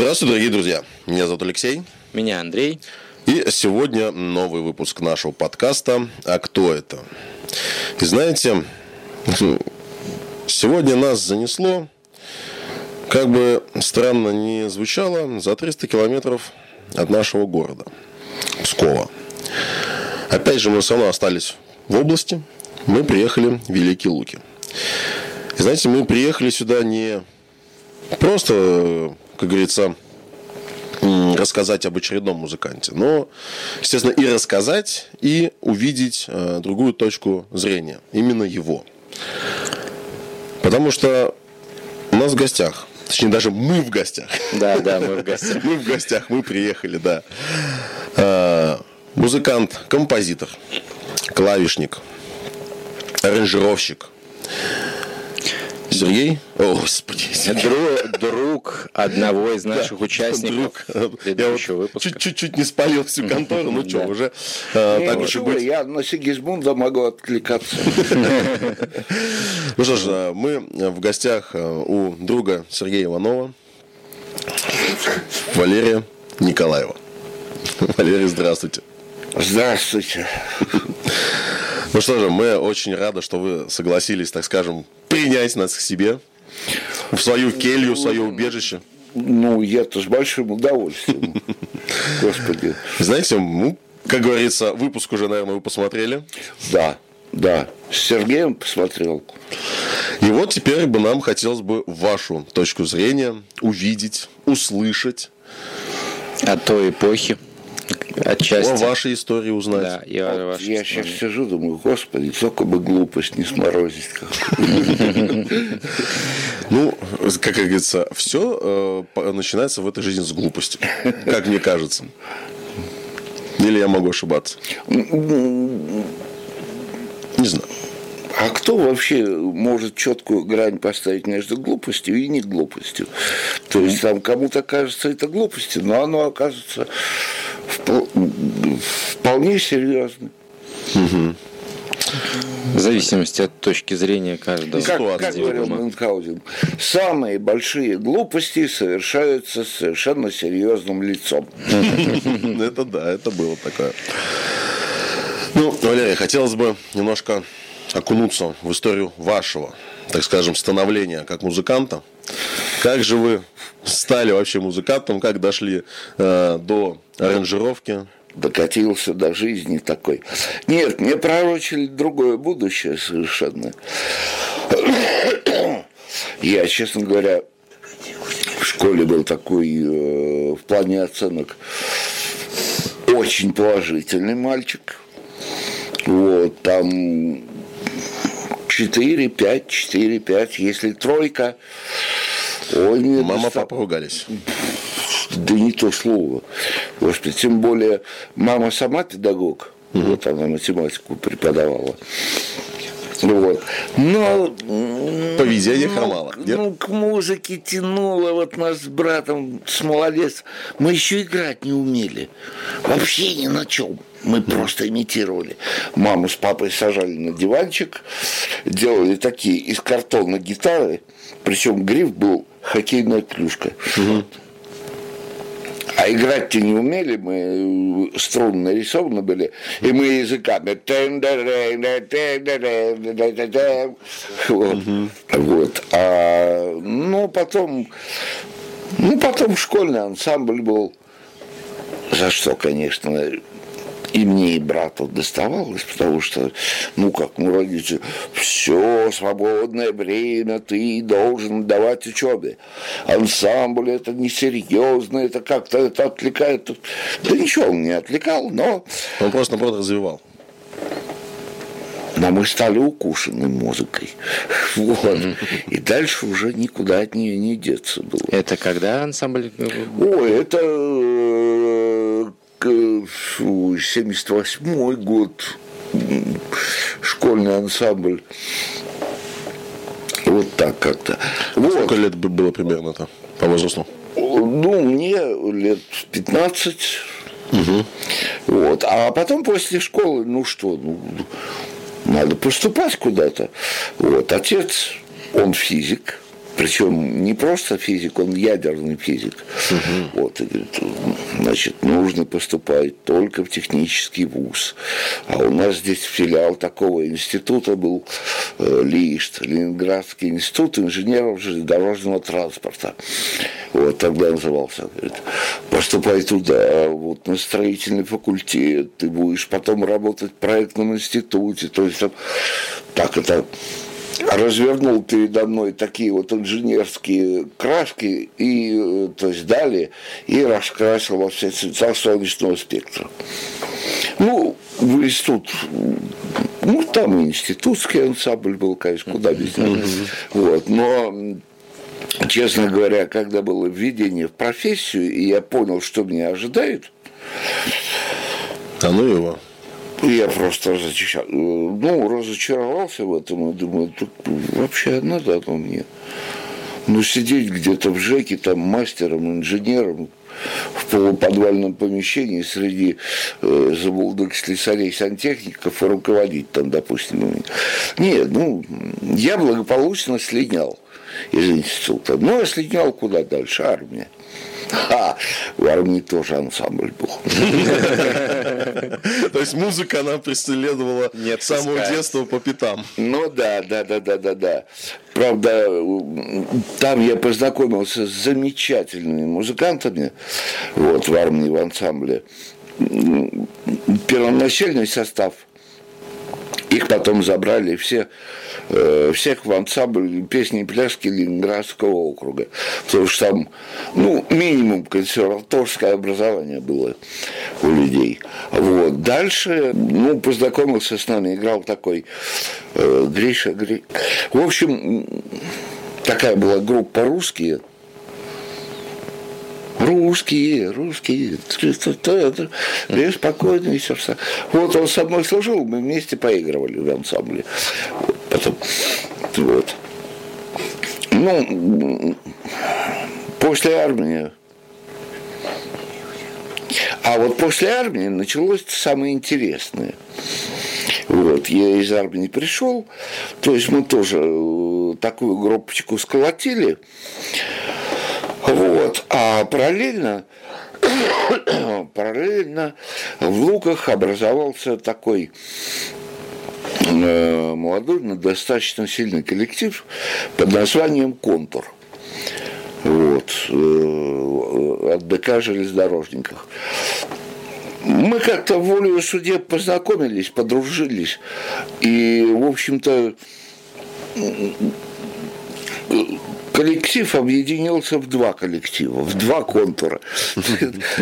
Здравствуйте, дорогие друзья. Меня зовут Алексей. Меня Андрей. И сегодня новый выпуск нашего подкаста «А кто это?». И знаете, сегодня нас занесло, как бы странно не звучало, за 300 километров от нашего города, Пскова. Опять же, мы все равно остались в области, мы приехали в Великие Луки. И знаете, мы приехали сюда не просто, как говорится, рассказать об очередном музыканте, но, естественно, и рассказать, и увидеть э, другую точку зрения, именно его. Потому что у нас в гостях, точнее, даже мы в гостях. Да, да, мы в гостях. Мы в гостях, мы приехали, да. Э, музыкант, композитор, клавишник, аранжировщик – Сергей? О, господи. Друг, друг одного из наших да, участников друг. предыдущего вот выпуска. Чуть-чуть не спалил всю контору, ну что, уже э, так уж и быть. Я на Сигизмунда могу откликаться. Ну что ж, э, мы в гостях э, у друга Сергея Иванова, Валерия Николаева. Валерий, здравствуйте. Здравствуйте. Ну что же, мы очень рады, что вы согласились, так скажем, принять нас к себе в свою келью, в свое убежище. Ну, я-то с большим удовольствием. Господи. Знаете, ну, как говорится, выпуск уже, наверное, вы посмотрели. Да, да. С Сергеем посмотрел. И вот теперь бы нам хотелось бы вашу точку зрения увидеть, услышать. О той эпохе. Отчасти. О вашей истории узнать. Да, я, вот я сейчас сижу, думаю, господи, только бы глупость не сморозить. Ну, как говорится, все э, начинается в этой жизни с глупости, как мне кажется. Или я могу ошибаться? Не знаю. А кто вообще может четкую грань поставить между глупостью и не глупостью? То есть там кому-то кажется это глупостью, но оно окажется вполне серьезно. Угу. В зависимости от точки зрения каждого. Как, как говорил Мюнхгаузен, самые большие глупости совершаются с совершенно серьезным лицом. Это да, это было такое. Ну, Валерий, хотелось бы немножко окунуться в историю вашего, так скажем, становления как музыканта. Как же вы стали вообще музыкантом, как дошли э, до аранжировки? Докатился до жизни такой. Нет, мне пророчили другое будущее совершенно. Я, честно говоря, в школе был такой э, в плане оценок очень положительный мальчик. Вот, там 4, 5, 4, 5. Если тройка, ой, нет. Мама, папа ругались. Да не то слово. Господи, тем более мама сама педагог. Угу. Вот она математику преподавала. Вот. Но поведение ну, хромало. Ну, к музыке тянуло вот нас с братом, с молодец. Мы еще играть не умели. Вообще ни на чем. Мы просто имитировали. Маму с папой сажали на диванчик, делали такие из картона гитары, причем гриф был хоккейная клюшка. Угу. А играть-то не умели, мы э, струны нарисованы были, и мы языками. Вот. вот. А, ну, потом, ну, потом школьный ансамбль был, за что, конечно, и мне, и брату доставалось, потому что, ну, как мы родители, все свободное время ты должен давать учебе. Ансамбль это несерьезно, это как-то это отвлекает. Да ничего он не отвлекал, но... Он просто, наоборот, развивал. Но мы стали укушены музыкой. Вот. И дальше уже никуда от нее не деться было. Это когда ансамбль? Ой, это э, 78 год, школьный ансамбль. Вот так как-то. Вот. Сколько лет было примерно-то по возрасту? Ну, мне лет 15. Угу. Вот. А потом после школы, ну что, ну, надо поступать куда-то. Вот. Отец, он физик, Причем не просто физик, он ядерный физик. Угу. Вот, и говорит, значит, нужно поступать только в технический вуз. А у нас здесь филиал такого института был э, ЛИИШТ, Ленинградский институт инженеров железнодорожного транспорта. Вот тогда назывался. Говорит, поступай туда, вот на строительный факультет, ты будешь потом работать в проектном институте. То есть там, так это развернул передо мной такие вот инженерские краски и то есть дали и раскрасил во все цвета солнечного спектра. Ну, в институт, ну, там институтский ансамбль был, конечно, куда без него. Вот, но честно говоря, когда было введение в профессию, и я понял, что меня ожидает, а ну его. Я просто разочар... ну, разочаровался в этом и думаю, вообще надо оно мне. Ну, сидеть где-то в ЖЭКе, там, мастером, инженером, в полуподвальном помещении среди э, забулдых слесарей, сантехников и руководить там, допустим. Нет, ну, я благополучно слинял из института. Ну, я слинял куда дальше? Армия. А, в армии тоже ансамбль был. То есть музыка, она преследовала с самого детства по пятам. Ну да, да, да, да, да, да. Правда, там я познакомился с замечательными музыкантами, вот, в армии, в ансамбле. Первоначальный состав – их потом забрали все, э, всех в ансамбль песни и пляски Ленинградского округа. Потому что там, ну, минимум консерваторское образование было у людей. Вот. Дальше, ну, познакомился с нами, играл такой э, Гриша Гри... В общем, такая была группа русские, русские, русские, я спокойно и все. Вот он со мной служил, мы вместе поигрывали в ансамбле. Потом, вот. Ну, после армии а вот после армии началось самое интересное. Вот, я из армии пришел, то есть мы тоже э, такую группочку сколотили. Вот. А параллельно, параллельно в Луках образовался такой э, молодой, но достаточно сильный коллектив под названием «Контур». Вот, э, от ДК железнодорожниках. Мы как-то волею судеб познакомились, подружились. И, в общем-то, коллектив объединился в два коллектива, в два контура.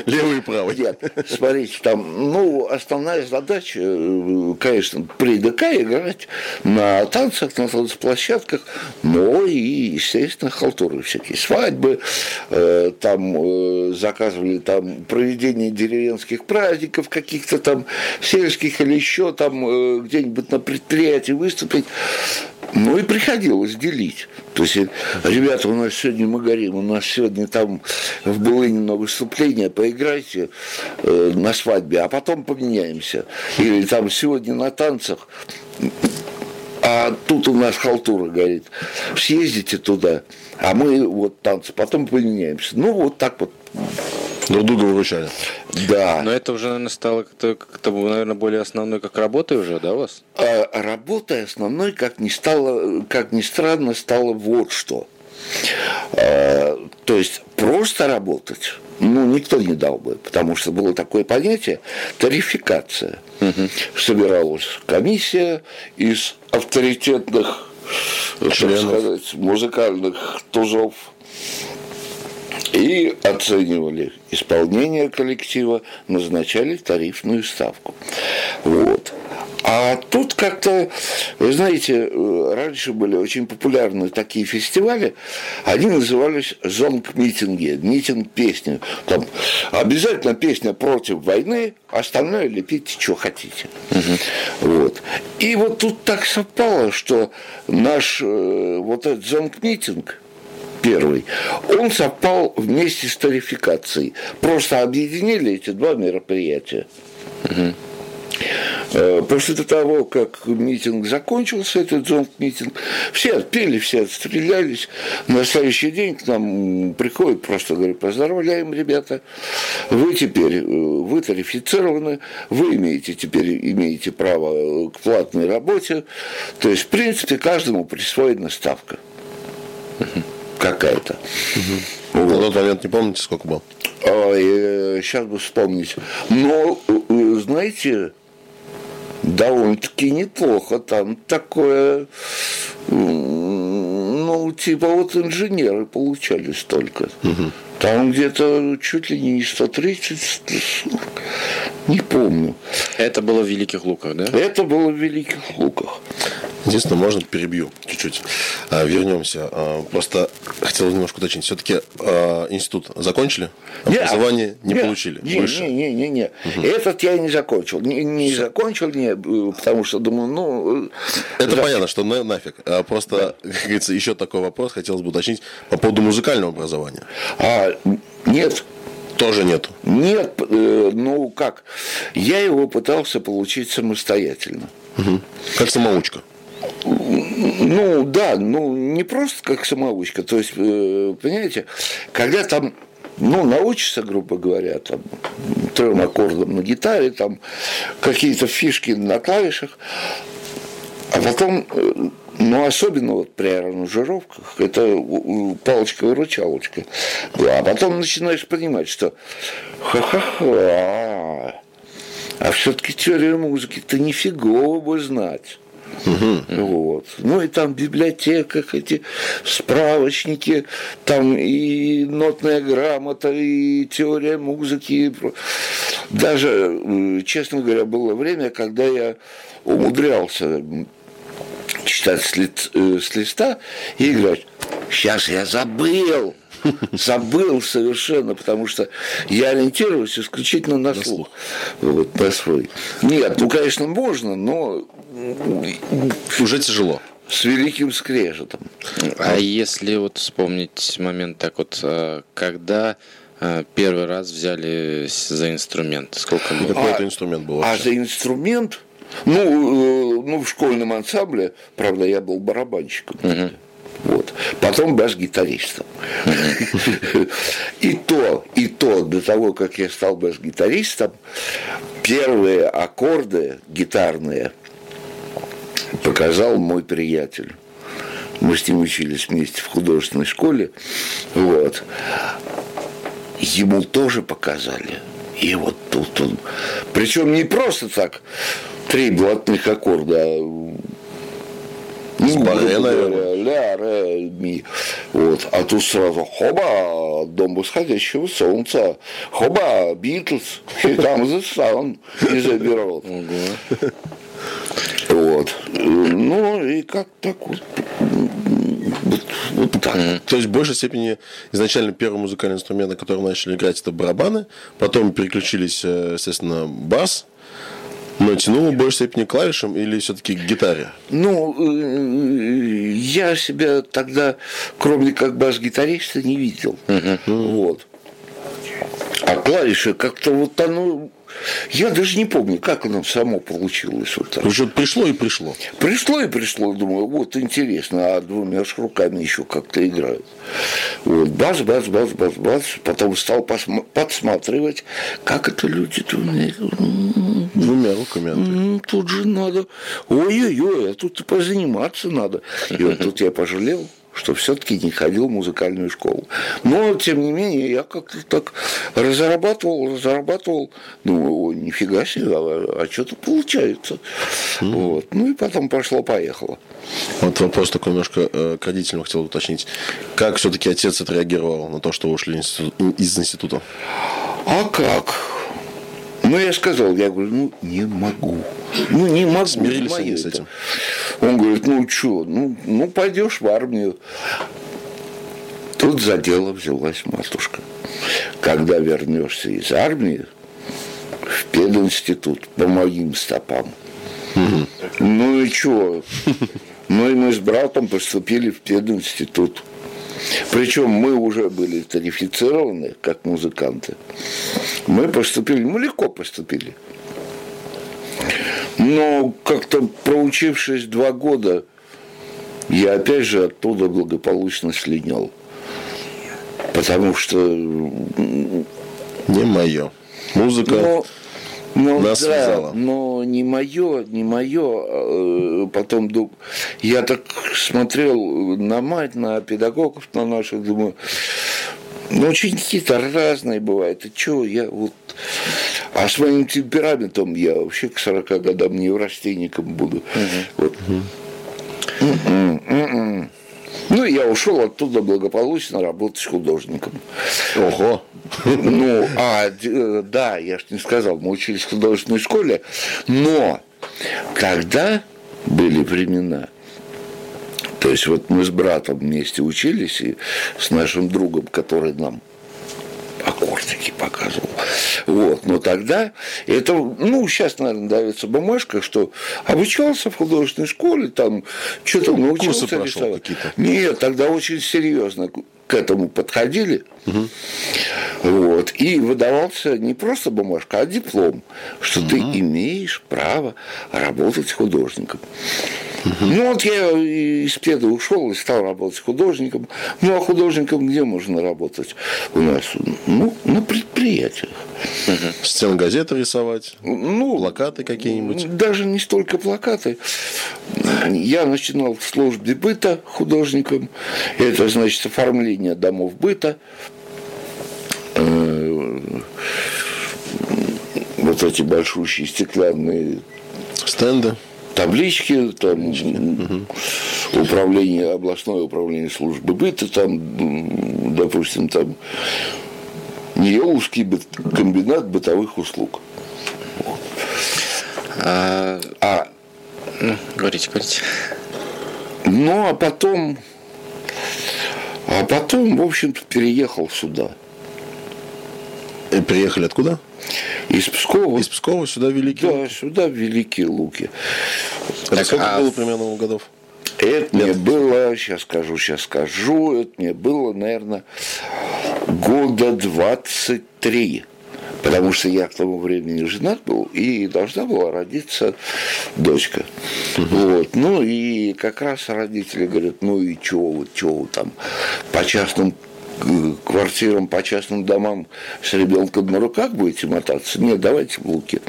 Левый и правый. Нет, смотрите, там, ну, основная задача, э, конечно, при ДК играть на танцах, на танцплощадках, но и, естественно, халтуры всякие, свадьбы, э, там э, заказывали там проведение деревенских праздников, каких-то там сельских или еще там где-нибудь на предприятии выступить. Ну и приходилось делить. То есть, ребята, у нас сегодня мы горим, у нас сегодня там в Булыне на выступление, поиграйте э, на свадьбе, а потом поменяемся. Или там сегодня на танцах, а тут у нас халтура горит. Съездите туда, а мы вот танцы, потом поменяемся. Ну, вот так вот Друг друга выручали. Да. Но это уже, наверное, стало как-то, как наверное, более основной, как работой уже, да, у вас? А, работой основной, как ни, стало, как ни странно, стало вот что. А, то есть просто работать ну, никто не дал бы, потому что было такое понятие тарификация. Угу. Собиралась комиссия из авторитетных, Членов. так сказать, музыкальных тузов и оценивали исполнение коллектива, назначали тарифную ставку. Вот. А тут как-то, вы знаете, раньше были очень популярны такие фестивали, они назывались зонг-митинги, митинг песни. Там обязательно песня против войны, остальное лепите, что хотите. Угу. Вот. И вот тут так совпало, что наш э, вот этот зонг-митинг, первый, он совпал вместе с тарификацией. Просто объединили эти два мероприятия. Э, после того, как митинг закончился, этот зонт-митинг, все отпели, все отстрелялись. На следующий день к нам приходят, просто говорят, поздравляем, ребята, вы теперь, э, вы тарифицированы, вы имеете теперь имеете право к платной работе. То есть, в принципе, каждому присвоена ставка какая-то. Угу. Вот. На тот момент не помните, сколько было? Ой, сейчас бы вспомнить. Но, э, знаете, довольно-таки неплохо. Там такое, ну, типа вот инженеры получали столько. Угу. Там где-то чуть ли не 130, 140, не помню. Это было в Великих Луках, да? Это было в Великих Луках. Единственное, можно перебью чуть-чуть. А, вернемся. А, просто хотел немножко уточнить. Все-таки а, институт закончили? Образование не, не получили? Не, больше? не, не, не, не. Угу. Этот я не закончил. Не, не закончил, не, потому что думаю, ну... Это за... понятно, что на, нафиг. Просто, как говорится, еще такой вопрос хотелось бы уточнить по поводу музыкального образования. А, нет, тоже нету. Нет, э, ну как, я его пытался получить самостоятельно. Угу. Как самоучка. Ну да, ну не просто как самоучка. То есть, э, понимаете, когда там ну, научишься, грубо говоря, там, трем аккордам на гитаре, там, какие-то фишки на клавишах, а потом, э, ну, особенно вот при аранжировках, это палочка-выручалочка. А потом начинаешь понимать, что ха-ха-ха, а все-таки теорию музыки-то нифигово бы знать. Угу. Вот. Ну и там в библиотеках эти справочники, там и нотная грамота, и теория музыки. Даже, честно говоря, было время, когда я умудрялся читать с, ли, э, с листа и играть. Сейчас я забыл. Забыл совершенно, потому что я ориентируюсь исключительно на слух. Вот, на свой. Нет, ну, конечно, можно, но уже тяжело. С великим скрежетом. А если вот вспомнить момент так вот, э, когда э, первый раз взяли за инструмент? Сколько было? Какой а, это инструмент был? А за инструмент? Ну, э, ну, в школьном ансамбле, правда, я был барабанщиком. Угу. Вот. Потом бас-гитаристом. И то, и то, до того, как я стал бас-гитаристом, первые аккорды гитарные – показал мой приятель. Мы с ним учились вместе в художественной школе. Вот. Ему тоже показали. И вот тут он... Причем не просто так три блатных аккорда, ну, с баре, наверное. Ля, ре, ми. Вот. А тут сразу хоба, дом восходящего солнца, хоба, Битлз, и там The Sun из Эбби вот. Ну, и как так вот. Вот, так. Mm-hmm. То есть в большей степени изначально первый музыкальный инструмент, на котором начали играть, это барабаны, потом переключились, э, естественно, бас, но тянул в большей степени клавишам или все-таки к гитаре? Ну, э, я себя тогда, кроме как бас-гитариста, не видел. Uh-huh. Вот. А клавиши как-то вот оно я даже не помню, как оно само получилось. Вот так. Уже пришло и пришло. Пришло и пришло, думаю, вот интересно, а двумя ж руками еще как-то играют. Вот, бас, бас, бас, бас, бас. Потом стал подсматривать, как это люди двумя, двумя руками. Тут же надо, ой-ой-ой, а тут позаниматься надо. И вот тут я пожалел что все-таки не ходил в музыкальную школу. Но, тем не менее, я как-то так разрабатывал, разрабатывал, ну, нифига себе, а, а что-то получается. Mm. Вот. Ну и потом пошло-поехало. Вот вопрос такой немножко э, к родителям хотел уточнить. Как все-таки отец отреагировал на то, что ушли из института? А как? Ну, я сказал, я говорю, ну, не могу. Ну, не могу. Смирились они с этим? Он говорит, ну, что, ну, ну, пойдешь в армию. Тут за дело взялась матушка. Когда вернешься из армии, в пединститут по моим стопам. Угу. Ну и что? Ну и мы с братом поступили в пединститут. Причем мы уже были тарифицированы как музыканты. Мы поступили, мы легко поступили. Но как-то проучившись два года, я опять же оттуда благополучно слинял. Потому что... Не мое. Музыка но, нас да, связала. но не мое, не мое. Потом дум- я так смотрел на мать, на педагогов, на наших, думаю, ну, ученики-то разные бывают. И что, я вот... А с моим темпераментом я вообще к 40 годам неврастенником буду. Вот. М-м, м-м. Ну, я ушел оттуда благополучно работать художником. Ого. Ну, а, э, да, я же не сказал, мы учились в художественной школе, но тогда были времена, то есть вот мы с братом вместе учились, и с нашим другом, который нам аккордики показывал. Вот. Но тогда это, ну, сейчас, наверное, дается бумажка, что обучался в художественной школе, там что-то научился прошел рисовать. Нет, тогда очень серьезно к этому подходили. Вот. И выдавался не просто бумажка, а диплом, что ты имеешь право работать художником. Ну вот я из педа ушел и стал работать художником. Ну а художником где можно работать у нас? Ну, на предприятиях. Стен газеты рисовать. Ну, Плакаты какие-нибудь. даже не столько плакаты. Я начинал в службе быта художником. Это значит оформление домов быта. Э, Вот эти большущие стеклянные Стенды. Таблички, там управление, областное управление службы быта, там, допустим, там Нееловский быт- комбинат бытовых услуг. А, А ну, говорите, говорите. Ну, а потом, а потом, в общем-то, переехал сюда. И приехали откуда? Из Пскова. Из Пскова сюда Великий. Да, сюда, в Великие Луки. Это Так, сколько а было примерно годов? Это мне было, сейчас скажу, сейчас скажу, это мне было, наверное, года 23. Потому что я к тому времени женат был, и должна была родиться дочка. Вот. Ну и как раз родители говорят, ну и чего вы, чего вы там по частным квартирам, по частным домам с ребенком на руках будете мотаться? Нет, давайте в Луки.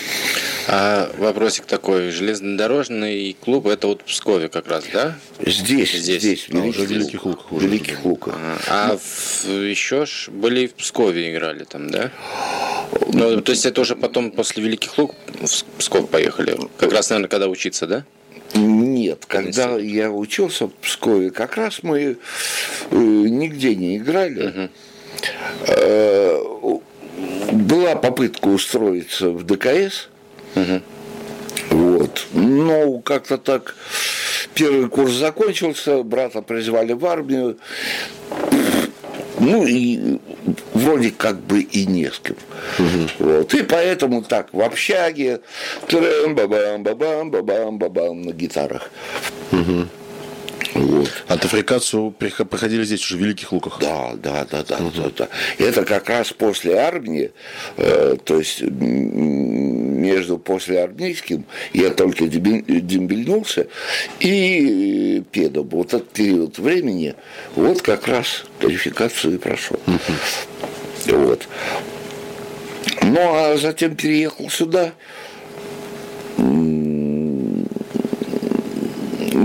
А вопросик такой. Железнодорожный клуб, это вот в Пскове как раз, да? Здесь, Здесь. здесь, в уже в Великих, Великих Луках уже. Великих Луках. А, а в- еще ж были и в Пскове играли там, да? Ну, то есть это уже потом после Великих Лук в Псков поехали. Как раз, наверное, когда учиться, да? Нет, когда я учился в Пскове, как раз мы э, нигде не играли. Э, была попытка устроиться в ДКС. Вот. Но как-то так первый курс закончился, брата призвали в армию. Ну и вроде как бы и не с кем. Вот. И поэтому так в общаге трем бабам бабам бабам на гитарах. Вот. А тафрикацию прихо- проходили здесь уже в Великих Луках. Да, да, да, да, да, да. Это как раз после армии, э, то есть между послеармейским я только дембельнулся и педом. Вот этот период времени, вот как раз квалификацию и прошел. Вот. Ну, а затем переехал сюда,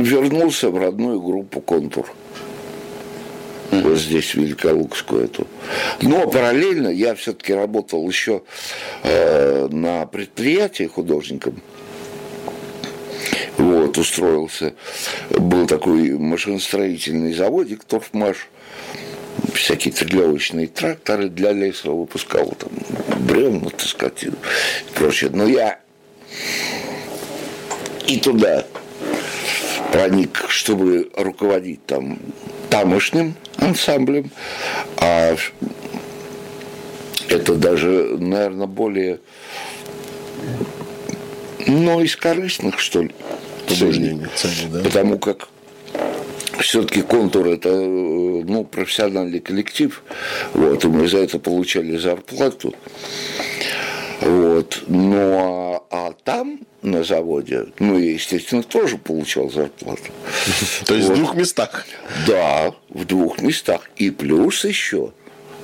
вернулся в родную группу «Контур» вот здесь, Великолукскую эту. Но параллельно я все-таки работал еще э, на предприятии художником. Вот, устроился. Был такой машиностроительный заводик Торфмаш. Всякие трелевочные тракторы для леса выпускал. Там бревна, так сказать, и прочее. Но я и туда проник, чтобы руководить там тамошним ансамблем, а это даже, наверное, более, ну, из корыстных, что ли, цели, да? Потому как все-таки контур это э, ну, профессиональный коллектив, вот, и мы за это получали зарплату. Вот. Ну, а, а там, на заводе, ну, я, естественно, тоже получал зарплату. То есть вот. в двух местах? Да, в двух местах. И плюс еще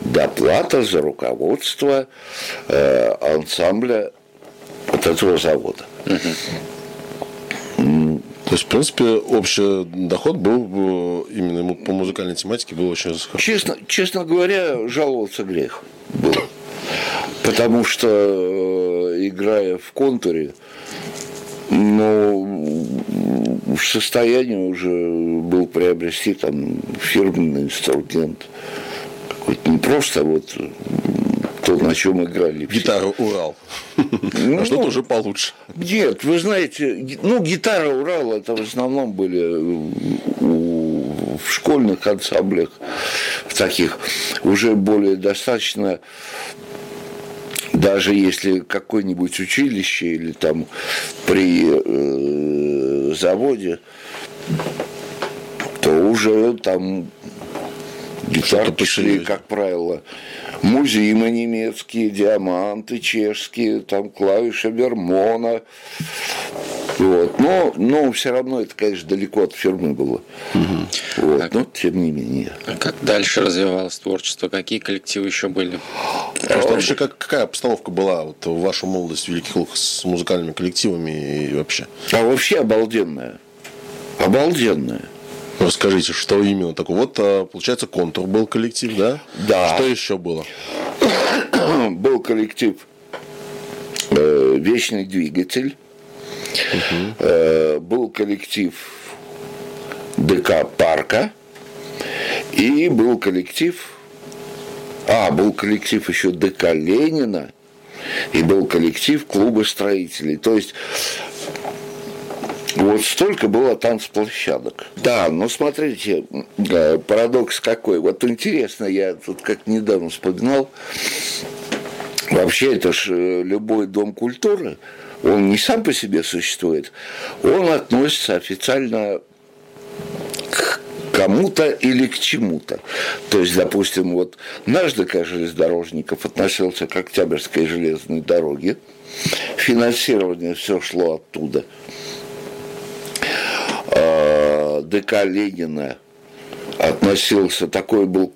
доплата за руководство э, ансамбля вот этого завода. То есть, в принципе, общий доход был именно по музыкальной тематике был очень хороший. Честно, честно говоря, жаловаться грех был. Потому что, э, играя в контуре, но в состоянии уже был приобрести там фирменный инструмент. Какой-то не просто вот то, на чем играли. Гитара Урал. Ну, а что-то уже получше. Нет, вы знаете, ну, гитара Урал это в основном были в школьных ансамблях, в таких уже более достаточно даже если какое-нибудь училище или там при э, заводе, то уже там гитарки шли, как правило, музимы немецкие, диаманты чешские, там клавиши Вермона. Вот. Но, но все равно это, конечно, далеко от фирмы было. Угу. Вот. А, но тем не менее. А как дальше развивалось творчество? Какие коллективы еще были? А вообще как, какая обстановка была вот, в вашу молодость в Великих Лугах с музыкальными коллективами и вообще? А вообще обалденная. Обалденная. Расскажите, что именно такое? Вот, а, получается, контур был коллектив, да? Да. Что еще было? был коллектив э, Вечный двигатель. Угу. Э, был коллектив ДК Парка. И был коллектив. А, был коллектив еще ДК Ленина. И был коллектив клуба строителей. То есть вот столько было танцплощадок. Да, но смотрите, парадокс какой. Вот интересно, я тут как недавно вспоминал, вообще это ж э, любой дом культуры, он не сам по себе существует, он относится официально к кому-то или к чему-то. То есть, допустим, вот наш ДК железнодорожников относился к Октябрьской железной дороге, финансирование все шло оттуда – ДК Ленина относился, такой был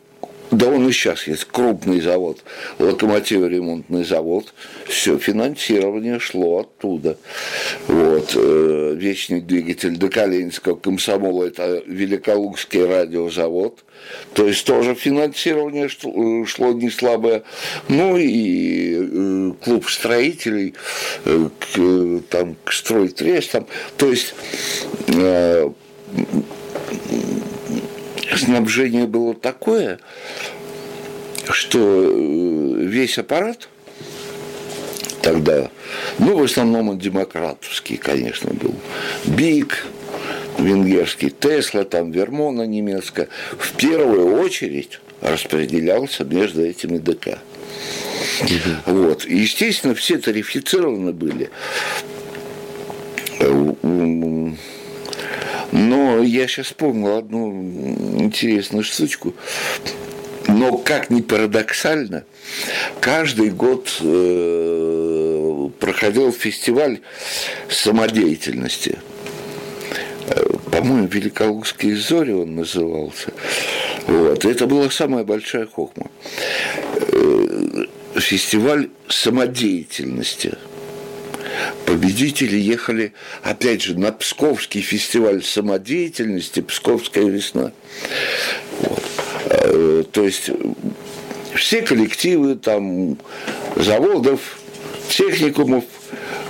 да он и сейчас есть крупный завод, локомотиво-ремонтный завод. Все финансирование шло оттуда. Вот. Э, вечный двигатель ДК Ленинского комсомола – это Великолукский радиозавод. То есть тоже финансирование шло не слабое. Ну и э, клуб строителей, к, там, к стройтрестам. То есть снабжение было такое, что э, весь аппарат тогда, ну, в основном он демократовский, конечно, был. БИК, венгерский, Тесла, там, Вермона немецкая, в первую очередь распределялся между этими ДК. Вот. И, естественно, все тарифицированы были. Но я сейчас вспомнил одну интересную штучку. Но как ни парадоксально, каждый год э, проходил фестиваль самодеятельности. Э, по-моему, Великолукские зори он назывался. Вот. Это была самая большая хохма. Э, фестиваль самодеятельности – победители ехали, опять же, на Псковский фестиваль самодеятельности «Псковская весна». Вот. Э, то есть все коллективы там заводов, техникумов,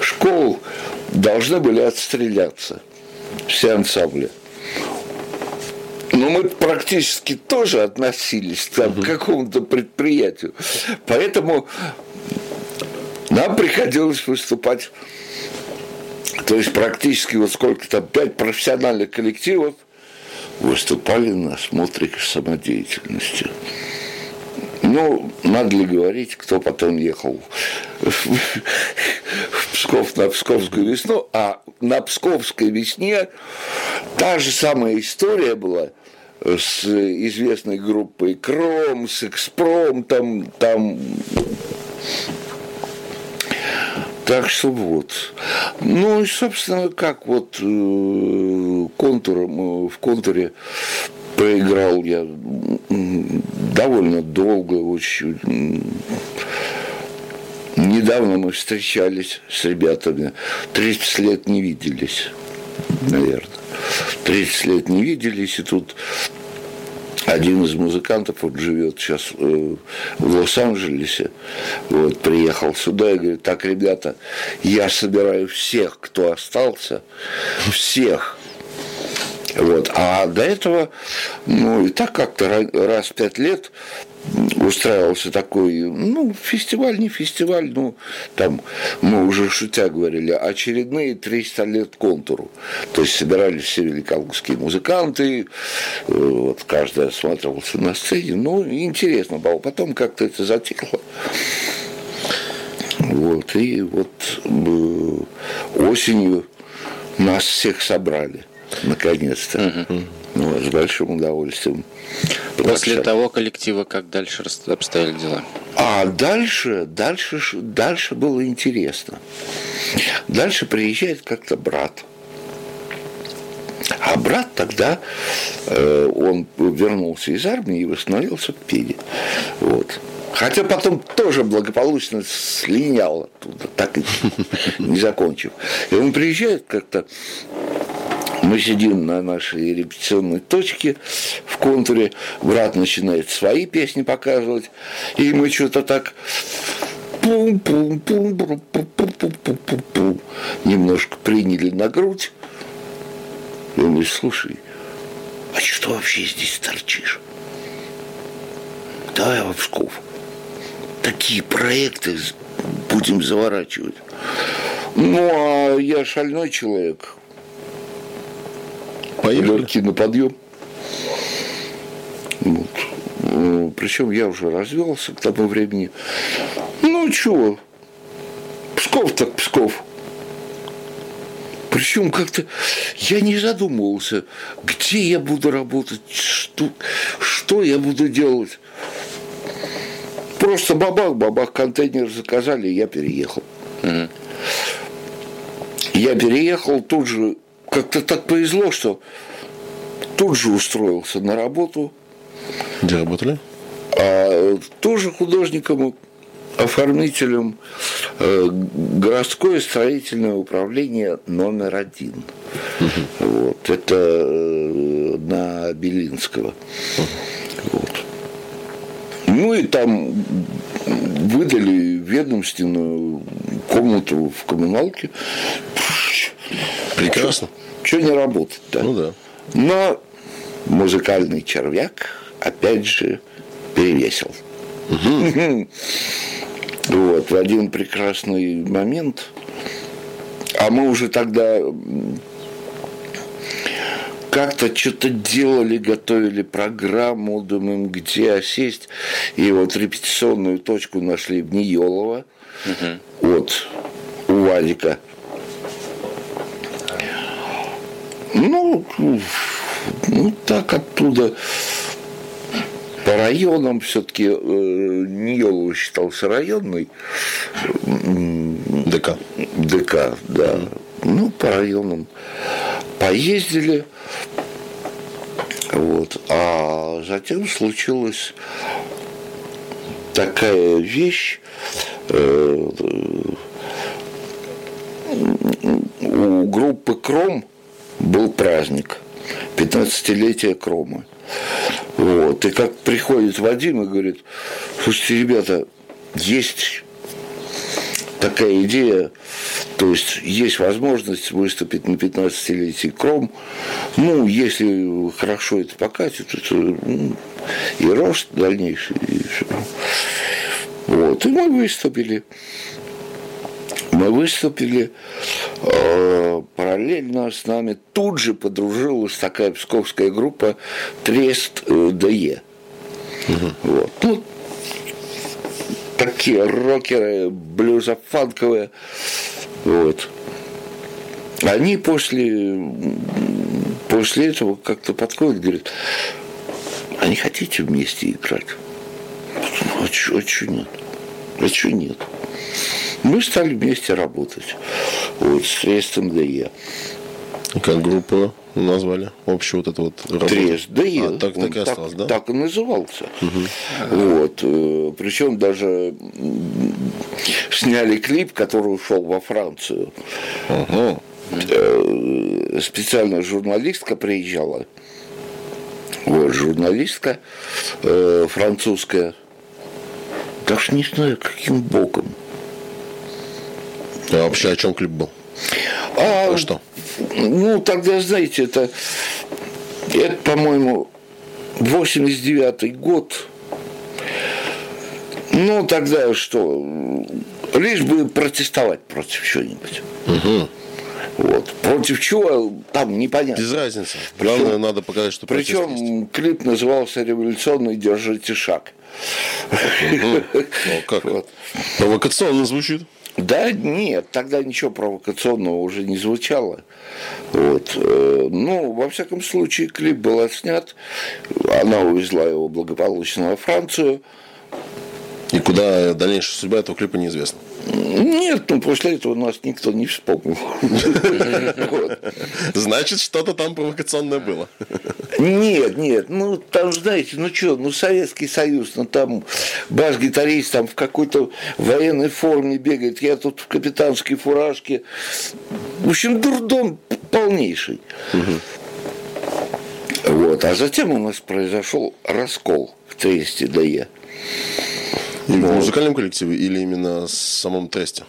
школ должны были отстреляться, все ансамбли. Но мы практически тоже относились там, к какому-то предприятию. Поэтому нам приходилось выступать, то есть практически вот сколько там, пять профессиональных коллективов выступали на смотре самодеятельности. Ну, надо ли говорить, кто потом ехал в Псков на Псковскую весну, а на Псковской весне та же самая история была с известной группой Кром, с Экспром, там, там Так что вот. Ну и, собственно, как вот э, контуром, э, в контуре проиграл я довольно долго, очень. Недавно мы встречались с ребятами, 30 лет не виделись, наверное. 30 лет не виделись, и тут один из музыкантов вот живет сейчас э, в Лос-Анджелесе, вот, приехал сюда и говорит, так, ребята, я собираю всех, кто остался, всех, вот. А до этого, ну, и так как-то раз в пять лет устраивался такой, ну, фестиваль, не фестиваль, ну, там, мы уже шутя говорили, очередные 300 лет контуру. То есть собирались все великолукские музыканты, э, вот каждый осматривался на сцене, ну, интересно было. Потом как-то это затихло. Вот, и вот э, осенью нас всех собрали, наконец-то. Угу. Ну, с большим удовольствием. После так, того коллектива как дальше обстояли дела? А дальше, дальше, дальше было интересно. Дальше приезжает как-то брат. А брат тогда, э, он вернулся из армии и восстановился в Пире. Вот. Хотя потом тоже благополучно слинял оттуда, так и не закончив. И он приезжает как-то мы сидим на нашей репетиционной точке в контуре, брат начинает свои песни показывать, и мы что-то так пум пум пум пум пум пум пум Немножко приняли на грудь. И он говорит, слушай, а что вообще здесь торчишь? Давай в Псков. Такие проекты будем заворачивать. Ну, а я шальной человек. Поехали. На подъем. Вот. Ну, Причем я уже развелся к тому времени. Ну, чего? Псков так Псков. Причем как-то я не задумывался, где я буду работать, что, что я буду делать. Просто бабах, бабах, контейнер заказали, и я переехал. Угу. Я переехал, тут же как-то так повезло, что тут же устроился на работу. Где работали? А, тоже художником, оформителем э, городское строительное управление номер один. Угу. Вот, это э, на Белинского. Угу. Вот. Ну и там выдали ведомственную комнату в коммуналке. Прекрасно. Что не работать-то? Ну да. Но музыкальный червяк, опять же, перевесил. Угу. Вот, в один прекрасный момент, а мы уже тогда как-то что-то делали, готовили программу, думаем, где осесть. И вот репетиционную точку нашли в Ниелово, угу. вот, у Вадика. Ну, ну так оттуда по районам все-таки э, Ниелово считался районный. ДК. ДК, да. Ну, по районам поездили. Вот. А затем случилась такая вещь. Э, у группы Кром был праздник, 15-летие Крома. Вот. И как приходит Вадим и говорит, слушайте, ребята, есть такая идея, то есть есть возможность выступить на 15-летие Кром. Ну, если хорошо это покатит, это ну, и рост дальнейший. И все. Вот. И мы выступили. Мы выступили, э, параллельно с нами тут же подружилась такая псковская группа Трест э, ДЕ. Угу. Вот. Ну, такие рокеры, блюзофанковые. Вот. Они после, после этого как-то подходят, говорят, а не хотите вместе играть? А что, а нет? А что нет? Мы стали вместе работать вот, с Трестом ДЕ. Как группа назвали? Общую вот эту вот работу? Трест ДЕ. А, так, так и осталось, да? Так и назывался. Вот. э, Причем даже сняли клип, который ушел во Францию. Ага. Э, специальная журналистка приезжала. Вот, журналистка э, французская. Даже не знаю, каким боком. А вообще о чем клип был? А, А что? Ну, тогда, знаете, это, это по-моему, 89-й год. Ну, тогда что? Лишь бы протестовать против чего-нибудь. Вот. Против чего, там непонятно. Без разницы. Причем- Главное, надо показать, что. Причем клип назывался «Революционный держите шаг». Ну, как? Провокационно звучит. Да нет, тогда ничего провокационного уже не звучало. Вот. э, Ну, во всяком случае, клип был отснят. Она увезла его благополучно во Францию. И куда дальнейшая судьба этого клипа неизвестна. Нет, ну после этого нас никто не вспомнил. Значит, что-то там провокационное было. Нет, нет, ну там, знаете, ну что, ну Советский Союз, ну там бас-гитарист там в какой-то военной форме бегает, я тут в капитанской фуражке. В общем, дурдом полнейший. Вот, а затем у нас произошел раскол в Тресте ДЕ. И в музыкальном коллективе или именно в самом тресте?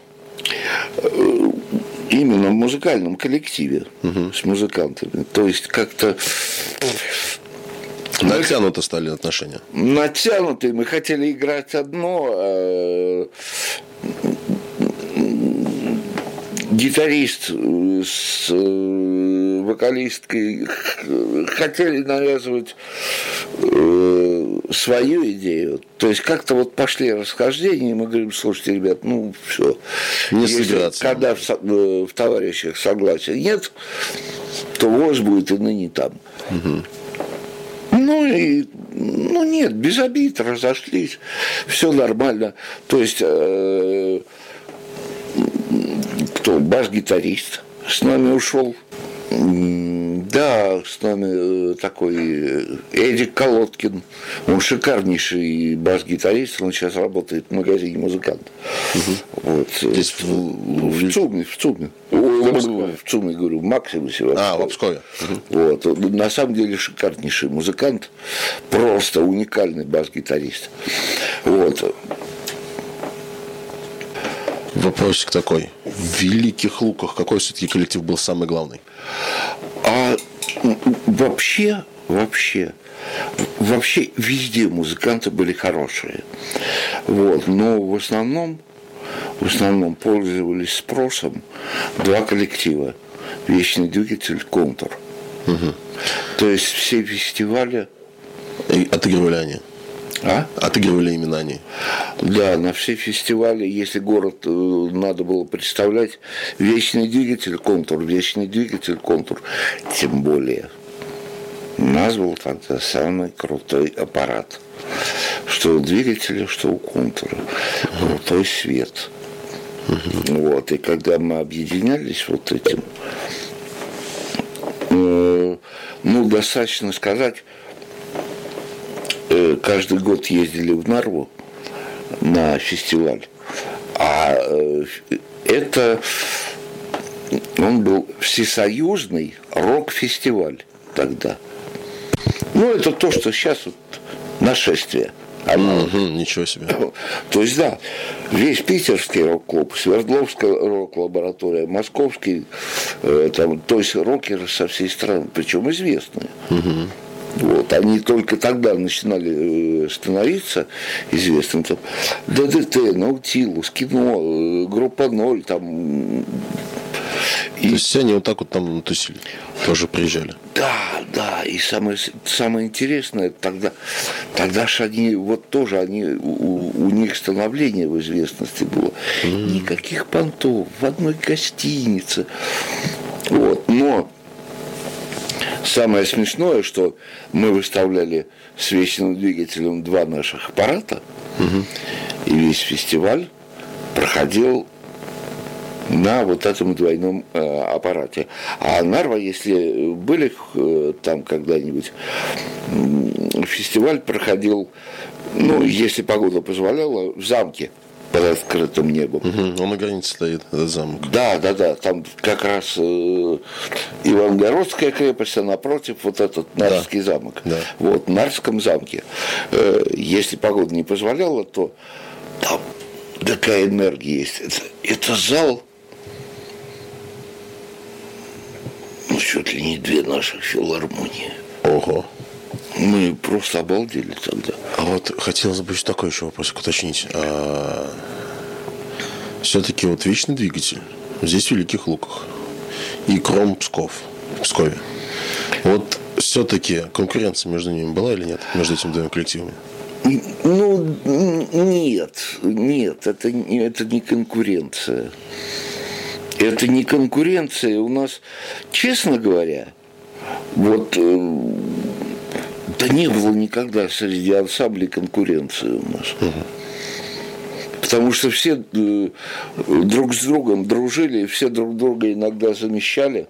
Именно в музыкальном коллективе с музыкантами. То есть как-то Натянуто стали отношения. натянутые. Мы хотели играть одно, а гитарист э, с э, вокалисткой хотели навязывать э, свою идею. То есть как-то вот пошли расхождения, и мы говорим, слушайте, ребят, ну все. Не собираться. Когда в, в товарищах согласия нет, то вось будет и ныне там. Ну и, ну нет, без обид, разошлись, все нормально. То есть, э, кто, бас-гитарист с нами ушел. Да, с нами э, такой э, Эдик Колодкин. Он шикарнейший бас-гитарист, он сейчас работает в магазине музыкант. Вот. э, Здесь в- в ЦУМе, в ЦУМе. В ЦУМе, говорю, в Максимусе. А, в Пскове. Вот. Он На самом деле шикарнейший музыкант, просто уникальный бас-гитарист. Вот. Вопросик такой. В Великих Луках какой все-таки коллектив был самый главный? А вообще, вообще, вообще везде музыканты были хорошие. Вот. Но в основном, в основном пользовались спросом два коллектива. Вечный двигатель, контур. То есть все фестивали, И отыгрывали они. А? Отыгрывали именно они. Да, на все фестивали, если город э, надо было представлять, вечный двигатель, контур, вечный двигатель, контур, тем более. У нас был тогда самый крутой аппарат. Что у двигателя, что у контура. Крутой свет. Вот, и когда мы объединялись вот этим, э, ну, достаточно сказать, каждый год ездили в Нарву на фестиваль. А э, это он был всесоюзный рок-фестиваль тогда. Ну, это то, что сейчас вот нашествие. Оно Мгм, ничего себе. то есть, да, весь питерский рок-клуб, Свердловская рок-лаборатория, московский, э, там, то есть рокеры со всей страны, причем известные. Вот, они только тогда начинали э, становиться известными. Там, ДДТ, Наутилус, Кино, э, Группа Ноль, там, м, То есть все они вот так вот там тусили. Тоже приезжали. Да, да, и самое, самое интересное, тогда, тогда же они, вот тоже они, у, у них становление в известности было. Никаких понтов, в одной гостинице. Вот, но самое смешное, что мы выставляли с вечным двигателем два наших аппарата, и весь фестиваль проходил на вот этом двойном э, аппарате. А Нарва, если были э, там когда-нибудь, э, фестиваль проходил, ну, если погода позволяла, в замке под открытым небом. Угу, он на границе стоит, этот замок. Да, да, да. Там как раз э, Ивангородская крепость, а напротив вот этот Нарский да. замок. Да. Вот, в Нарском замке. Э, если погода не позволяла, то там такая энергия есть. Это, это зал, ну, чуть ли не две наших филармонии. Ого. Мы просто обалдели тогда. А вот хотелось бы еще такой еще вопрос уточнить. А, все-таки вот вечный двигатель здесь в Великих Луках и Кром Псков, в Пскове. Вот все-таки конкуренция между ними была или нет, между этими двумя коллективами? Ну, нет, нет, это, это не конкуренция. Это не конкуренция. У нас, честно говоря, вот э, да не было никогда среди ансамблей конкуренции у нас. Угу потому что все э, друг с другом дружили, все друг друга иногда замещали.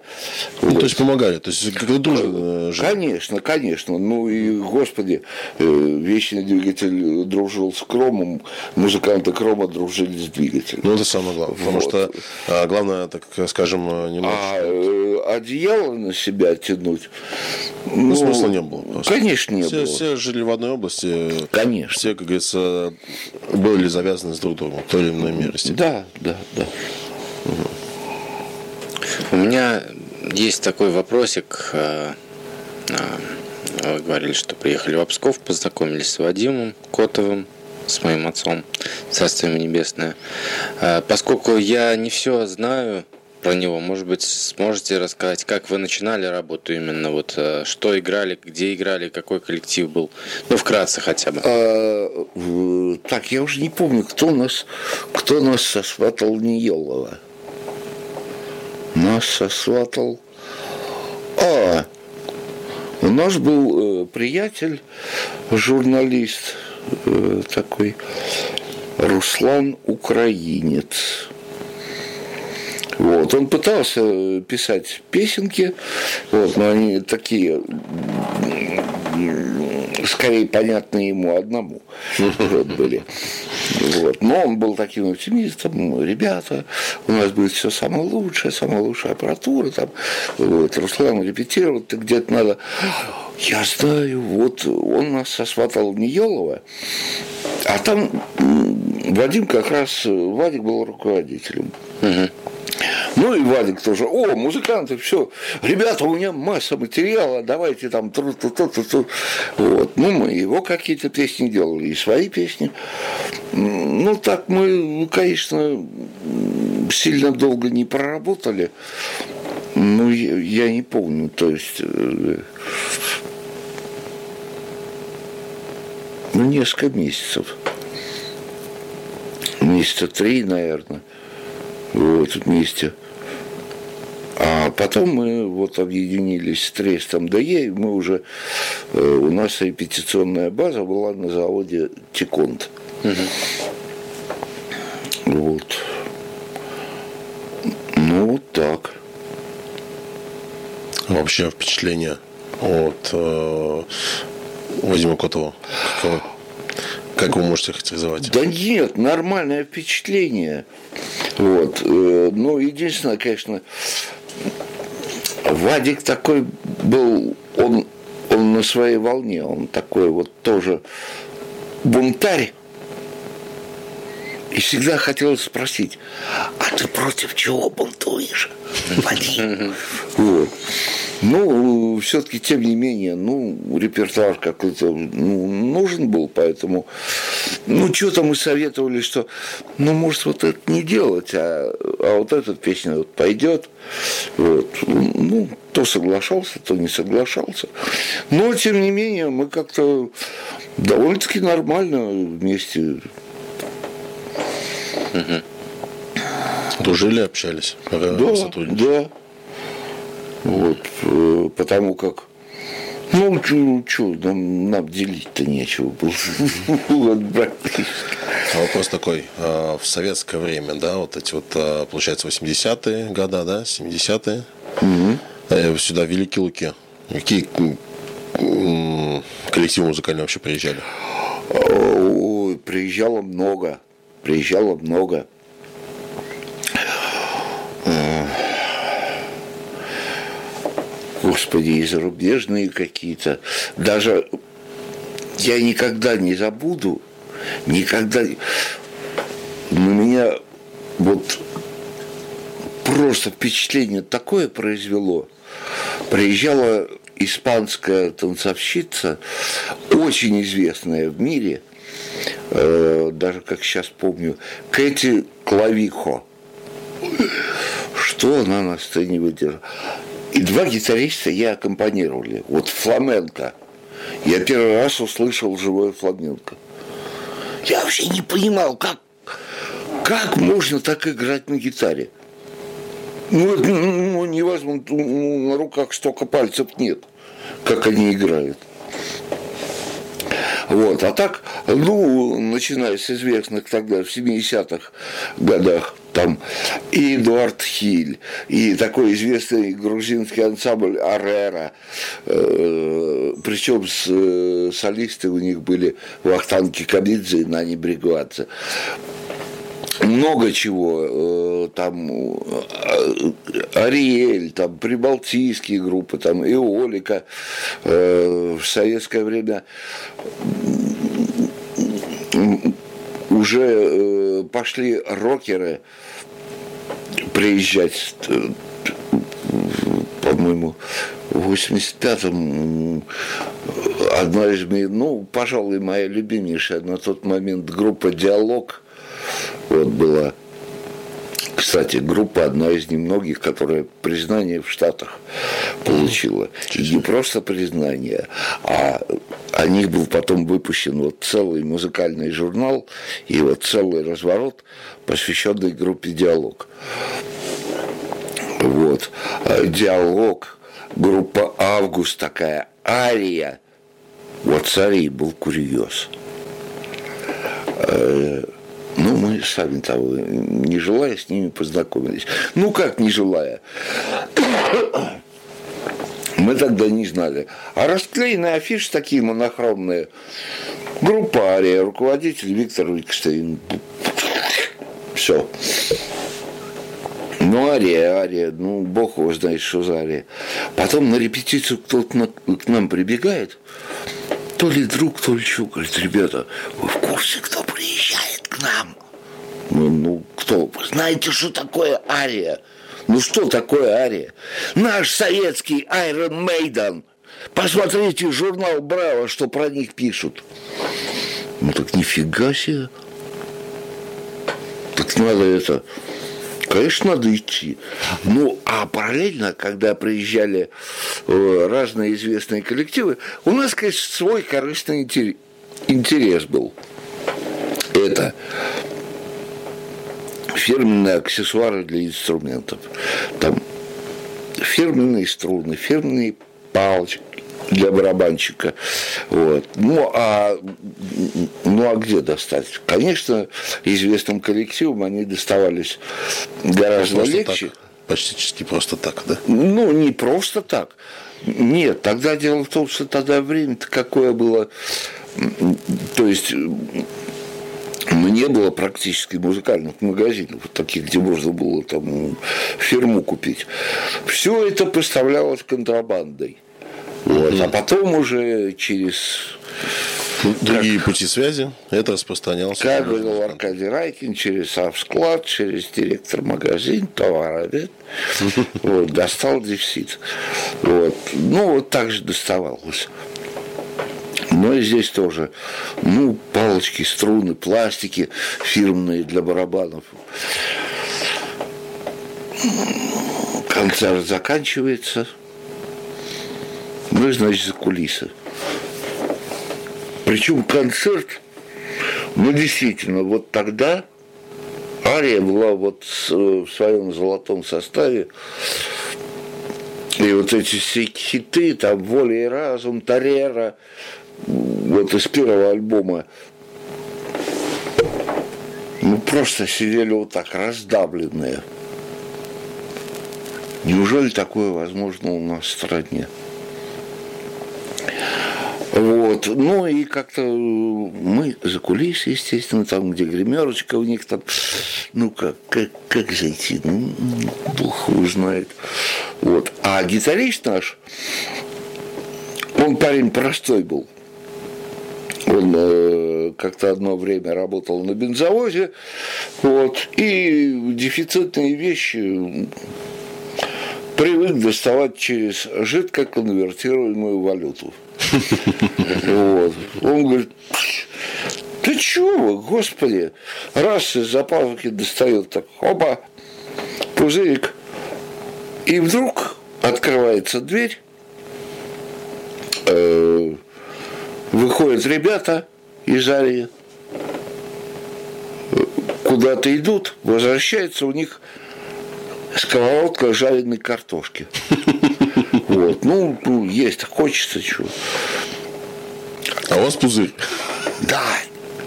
Ну, вот. То есть помогали, то есть как дружно жили. Конечно, конечно. Ну и, господи, э, вечный двигатель дружил с Кромом, музыканты Крома дружили с двигателем. Ну, это самое главное, потому вот. что а, главное, так скажем, немножко... А э, одеяло на себя тянуть... Ну, ну смысла не было. Просто. Конечно, не все, было. Все жили в одной области. Конечно. Все, как говорится, были завязаны с друг другом в той или иной мере. Да, да, да. Угу. У меня есть такой вопросик. Э, э, вы говорили, что приехали в Псков, познакомились с Вадимом Котовым, с моим отцом, Царство Небесное. Э, поскольку я не все знаю про него. Может быть, сможете рассказать, как вы начинали работу именно, вот э, что играли, где играли, какой коллектив был? Ну, вкратце хотя бы. А, так, я уже не помню, кто нас, кто нас сосватал Ниелова. Нас сосватал... А, у нас был э, приятель, журналист э, такой, Руслан Украинец. Вот. Он пытался писать песенки, вот, но они такие скорее понятные ему одному вот, были. Вот. Но он был таким оптимистом, ребята, у нас будет все самое лучшее, самая лучшая аппаратура, там, вот, Руслан репетировать где-то надо. Я знаю, вот он нас сосватал в Ниелова, а там Вадим как раз, Вадик был руководителем. Угу. Ну и Вадик тоже, о, музыканты, все, ребята, у меня масса материала, давайте там тру -тру -тру -тру -тру. Вот. Ну, мы его какие-то песни делали, и свои песни. Ну, так мы, конечно, сильно долго не проработали. Ну, я, я не помню, то есть... Э, ну, несколько месяцев. Месяца три, наверное вот, вместе. А потом мы вот объединились с Трестом ДЕ, и мы уже, э, у нас репетиционная база была на заводе Тиконт. Угу. Вот. Ну, вот так. Вообще впечатление от э, Вадима Котова каково? Как вы можете характеризовать? Да нет, нормальное впечатление. Вот. Э, ну, единственное, конечно, Вадик такой был, он, он на своей волне, он такой вот тоже бунтарь. И всегда хотелось спросить, а ты против чего бунтуешь, Вадим? Вот. Ну, все-таки, тем не менее, ну, репертуар какой-то ну, нужен был, поэтому, ну, что-то мы советовали, что, ну, может, вот это не делать, а, а вот эта песня вот пойдет. Вот. Ну, то соглашался, то не соглашался. Но, тем не менее, мы как-то довольно-таки нормально вместе. Дружили, общались? Да, да. Вот, э, потому как ну, что, нам, нам делить-то нечего было. А вопрос такой. А, в советское время, да, вот эти вот, а, получается, 80-е года, да, 70-е, угу. сюда Великие Луки. Какие коллективы музыкальные вообще приезжали? Ой, приезжало много. Приезжало много. Господи, и зарубежные какие-то. Даже я никогда не забуду, никогда на меня вот просто впечатление такое произвело. Приезжала испанская танцовщица, очень известная в мире, э, даже как сейчас помню, Кэти Клавихо. Что она на сцене выдержала? И два гитариста я аккомпанировали. Вот фламенко. Я первый раз услышал живое фламенко. Я вообще не понимал, как, как можно так играть на гитаре. Ну, ну невозможно, ну, на руках столько пальцев нет, как они играют. Вот. А так, ну, начиная с известных тогда, в 70-х годах, там и Эдуард Хиль, и такой известный грузинский ансамбль Арера, э, причем с, э, солисты у них были Вахтанг Кабидзе и Нани Бригуадзе много чего, э, там Ариэль, там прибалтийские группы, там Эолика э, в советское время уже пошли рокеры приезжать по-моему, в 85-м одна из, ну, пожалуй, моя любимейшая на тот момент группа «Диалог», вот была, кстати, группа одна из немногих, которая признание в Штатах получила. И не просто признание, а о них был потом выпущен вот целый музыкальный журнал и вот целый разворот, посвященный группе «Диалог». Вот. А «Диалог», группа «Август» такая, «Ария». Вот царей был курьез. Ну, мы сами того, не желая, с ними познакомились. Ну, как не желая? Мы тогда не знали. А расклеенные афиши такие монохромные. Группа Ария, руководитель Виктор Викштейн. Все. Ну, Ария, Ария, ну, бог его знает, что за Ария. Потом на репетицию кто-то к нам прибегает, то ли друг, то ли что, говорит, ребята, вы в курсе, кто приезжает? к нам. Ну, ну кто? Вы знаете, что такое ария? Ну что такое ария? Наш советский Iron Maiden. Посмотрите журнал Браво, что про них пишут. Ну так нифига себе. Так надо это... Конечно, надо идти. Ну, а параллельно, когда приезжали э, разные известные коллективы, у нас, конечно, свой корыстный интерес был это фирменные аксессуары для инструментов. Там фирменные струны, фирменные палочки для барабанщика. Вот. Ну, а, ну, а где достать? Конечно, известным коллективам они доставались гораздо просто легче. Так. Почти просто так, да? Ну, не просто так. Нет, тогда дело в том, что тогда время-то какое было. То есть но не было практически музыкальных магазинов, таких, где можно было там фирму купить. Все это поставлялось контрабандой. Вот. А потом уже через другие как, пути связи это распространялось. Как говорил Аркадий Райкин, через авсклад, через директор магазин, товаровед, вот, достал дефицит. Вот. Ну, вот так же доставалось. Но и здесь тоже, ну, палочки, струны, пластики фирменные для барабанов. Концерт заканчивается. Ну и, значит, кулисы. Причем концерт, ну, действительно, вот тогда Ария была вот в своем золотом составе. И вот эти все хиты, там «Воля и разум», «Тарера», вот из первого альбома просто сидели вот так раздавленные. Неужели такое возможно у нас в стране? Вот. Ну и как-то мы за кулисы, естественно, там, где гримерочка у них там, ну как, как, как зайти, ну, бог его знает. Вот. А гитарист наш, он парень простой был. Он э, как-то одно время работал на бензовозе, вот, и дефицитные вещи привык доставать через жидко конвертируемую валюту. Вот. Он говорит, ты чего, господи, раз из-за пазухи достает так, оба, пузырик, и вдруг открывается дверь, э, выходят ребята из Арии, куда-то идут, возвращаются, у них сковородка жареной картошки. Вот. Ну, ну, есть, хочется чего. А у вас пузырь? Да.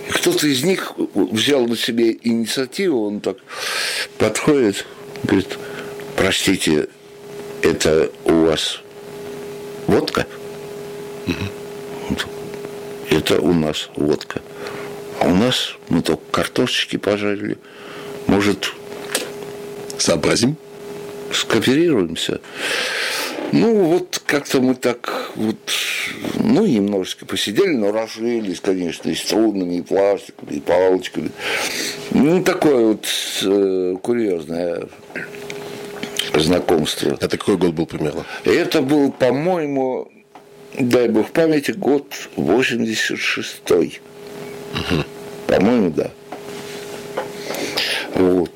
Кто-то из них взял на себе инициативу, он так подходит, говорит, простите, это у вас водка? Угу. Это у нас водка. А у нас мы только картошечки пожарили. Может, сообразим? Скооперируемся. Ну, вот как-то мы так вот, ну, немножечко посидели, но разжились, конечно, и струнами, и пластиками, и палочками. Ну, такое вот э, курьезное знакомство. Это какой год был примерно? Это был, по-моему, дай бог памяти, год 86-й. Угу. По-моему, да. Вот.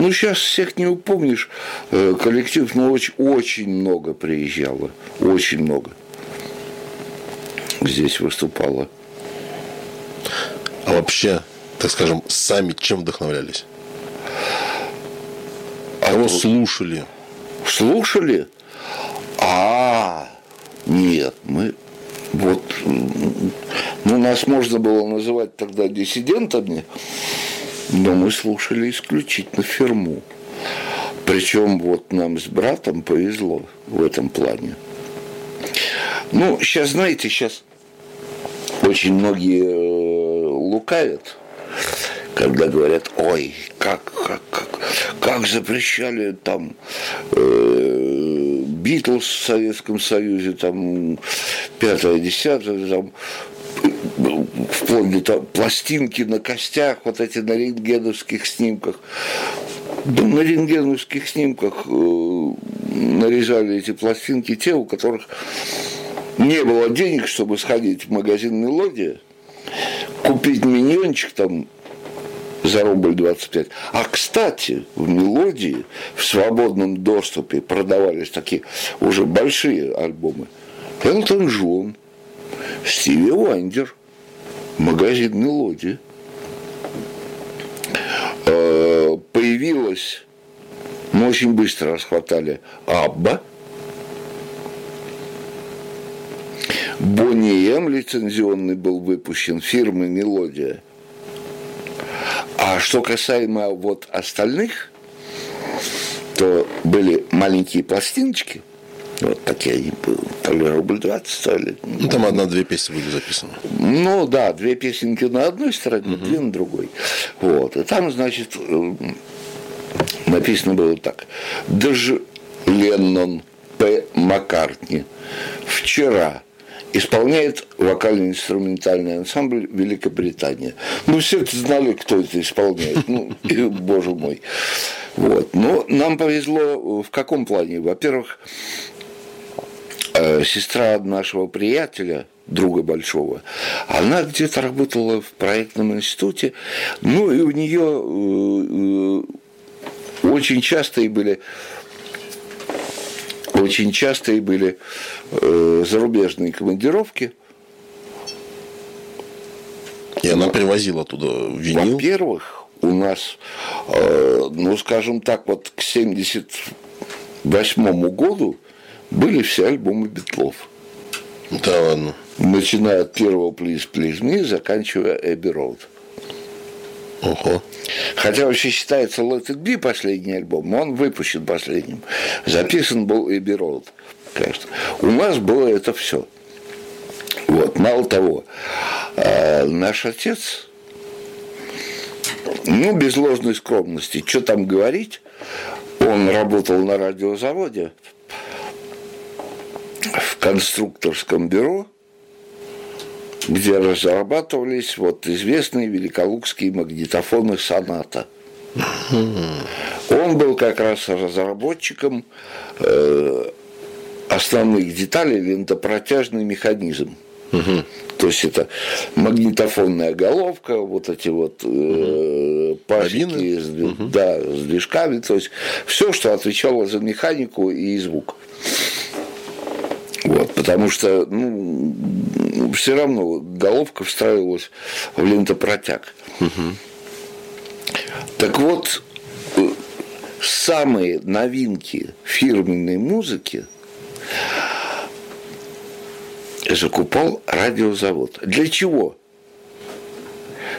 Ну, сейчас всех не упомнишь. Э, коллектив, ну, очень, очень много приезжало. Очень много. Здесь выступало. А вообще, так скажем, сами чем вдохновлялись? А Кого вот, слушали? Слушали? А, нет, мы вот, ну, нас можно было называть тогда диссидентами, но мы слушали исключительно ферму. Причем вот нам с братом повезло в этом плане. Ну, сейчас, знаете, сейчас очень многие э, лукавят, когда говорят, ой, как, как, как, как запрещали там э, Битлз в Советском Союзе, там, пятое, десятое, там, вплоть до того, пластинки на костях, вот эти на рентгеновских снимках. На рентгеновских снимках э, нарезали эти пластинки те, у которых не было денег, чтобы сходить в магазин «Мелодия», купить миньончик там за рубль 25. А, кстати, в «Мелодии» в свободном доступе продавались такие уже большие альбомы. Элтон Джон, Стиви Уандер, магазин «Мелодия». Э, появилась, мы очень быстро расхватали Абба, Бонни М лицензионный был выпущен фирмы «Мелодия». А что касаемо вот остальных, то были маленькие пластиночки – вот такие они были. То ли рубль 20 стоили. Ну, там одна-две песни были записаны. Ну, да, две песенки на одной стороне, угу. две на другой. Вот. И там, значит, э, написано было так. Даже Леннон П. Маккартни вчера исполняет вокально-инструментальный ансамбль Великобритания. Ну, все это знали, кто это исполняет. Ну, и, боже мой. Вот. Но нам повезло в каком плане? Во-первых, сестра нашего приятеля, друга большого, она где-то работала в проектном институте, ну и у нее э, э, очень часто и были очень часто и были зарубежные командировки. И она привозила туда винил? Во-первых, у нас, ну, скажем так, вот к 78 году были все альбомы Битлов. Да ладно. Начиная от первого Please Please Me, заканчивая Эбби Роуд. Ого. Хотя вообще считается Let It Be последний альбом, но он выпущен последним. Записан был Эбби Роуд, конечно. У нас было это все. Вот, мало того, э, наш отец, ну, без ложной скромности, что там говорить, он работал на радиозаводе в конструкторском бюро, где разрабатывались вот известные великолукские магнитофоны «Соната». Он был как раз разработчиком э, основных деталей лентопротяжный механизм. Угу. То есть это магнитофонная головка, вот эти вот э, пасеки с, угу. да, с движками, то есть все, что отвечало за механику и звук. Вот, потому что ну, все равно головка встраивалась в лентопротяг. Угу. Так вот, э, самые новинки фирменной музыки закупал радиозавод. Для чего?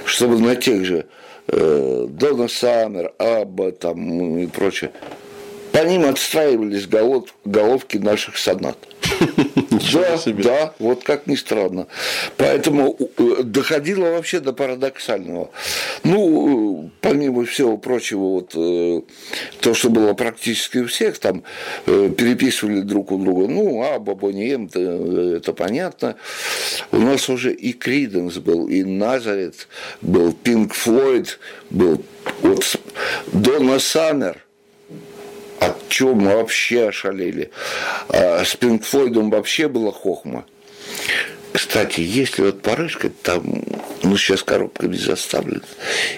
Чтобы на тех же э, Дона Саммер, Абба там и прочее, по ним отстраивались голов, головки наших сонат. Да, да, вот как ни странно. Поэтому э, доходило вообще до парадоксального. Ну, помимо всего прочего, вот э, то, что было практически у всех, там э, переписывали друг у друга, ну, а Бабонием, это понятно. У нас уже и Криденс был, и Назарет был, Пинк Флойд был, вот Дона Саммер – от чего мы вообще ошалели. А с Пинк Флойдом вообще была хохма. Кстати, если вот порыскать, там, ну, сейчас коробками заставлено,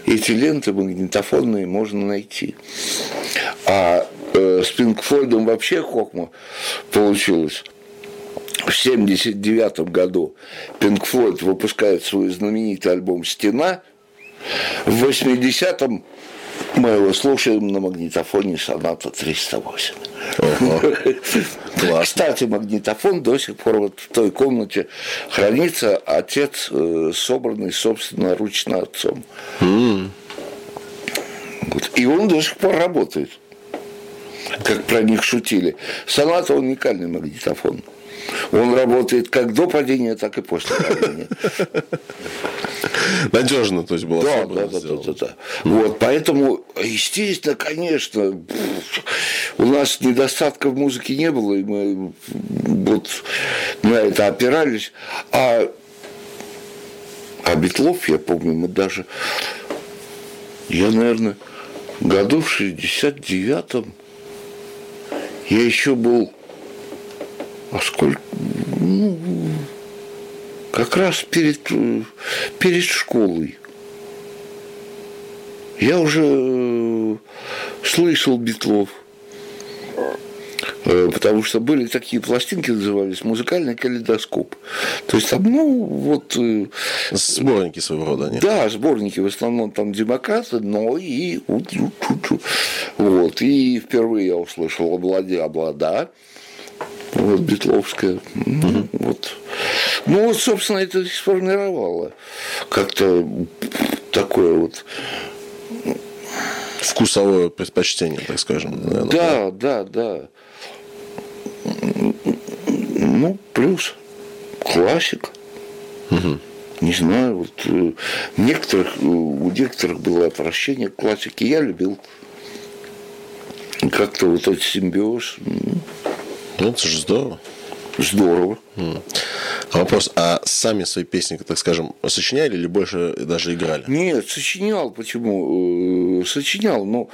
эти ленты магнитофонные можно найти. А э, с Пинк Флойдом вообще хохма получилось. В 1979 году Пинк выпускает свой знаменитый альбом «Стена», в 80-м мы его слушаем на магнитофоне соната 308. Кстати, магнитофон до сих пор вот в той комнате хранится, отец э, собранный собственноручно отцом. И он до сих пор работает. Как про них шутили. Соната уникальный магнитофон. Он работает как до падения, так и после падения. Надежно, то есть было да, да, да, да, да, да. Вот, поэтому, естественно, конечно, у нас недостатков музыки не было, и мы вот на это опирались. А, а Битлов, я помню, мы даже, я, наверное, году в 69-м я еще был а сколько, ну, как раз перед, перед школой. Я уже э, слышал Битлов, э, потому что были такие пластинки, назывались «Музыкальный калейдоскоп». То есть там, ну, вот... Э, сборники своего рода, нет? Да, сборники, в основном там демократы, но и... Вот, и впервые я услышал «Облада, облада», вот Бетловская. Ну, вот. ну вот, собственно, это и сформировало как-то такое вот вкусовое предпочтение, так скажем. Наверное. Да, да, да. Ну, плюс классик. Угу. Не знаю, вот э, некоторых, у некоторых было отвращение к классике, я любил. Как-то вот этот симбиоз. Ну, это же здорово. Здорово. А вопрос, а сами свои песни, так скажем, сочиняли или больше даже играли? Нет, сочинял. Почему? Э, сочинял, но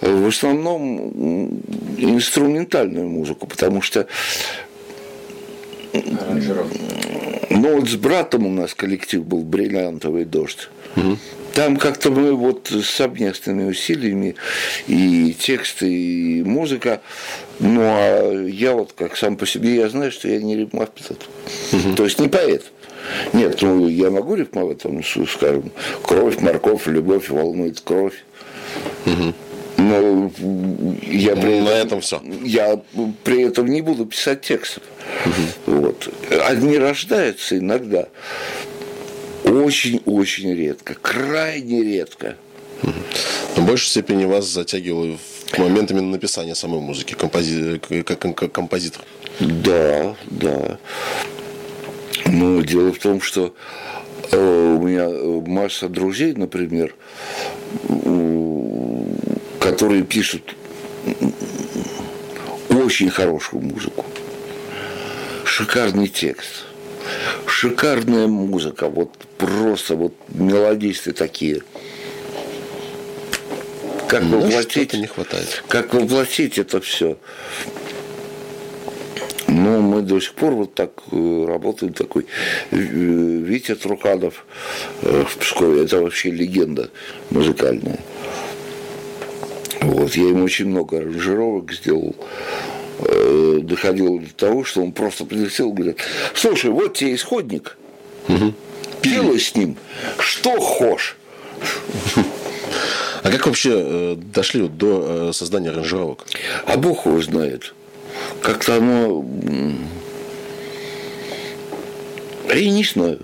в основном инструментальную музыку, потому что ну вот с братом у нас коллектив был «Бриллиантовый дождь». Угу. Там как-то мы вот с совместными усилиями и тексты, и музыка. Ну, а я вот как сам по себе, я знаю, что я не рифмовед. Угу. То есть не поэт. Нет, ну я могу рифмовать, там, скажем, кровь, морковь, любовь волнует кровь. Угу. Но я при ну, этом, на этом все. Я при этом не буду писать текстов. Угу. Вот. Они рождаются иногда. Очень-очень редко, крайне редко. Но в большей степени вас затягивало в момент именно написания самой музыки, компози... как, как композитор. Да, да. Но дело в том, что э, у меня масса друзей, например, которые пишут очень хорошую музыку, шикарный текст, шикарная музыка, вот просто вот мелодисты такие. Как ну, воплотить, не хватает. Как воплотить это все? Но мы до сих пор вот так э, работаем такой. Э, Витя Труханов э, в Пскове, это вообще легенда музыкальная. Вот, я ему очень много аранжировок сделал. Доходило до того, что он просто прилетел и говорит, слушай, вот тебе исходник, угу. делай с ним, что хочешь. А как вообще дошли до создания аранжировок? А Бог его знает как-то оно... Я не знаю.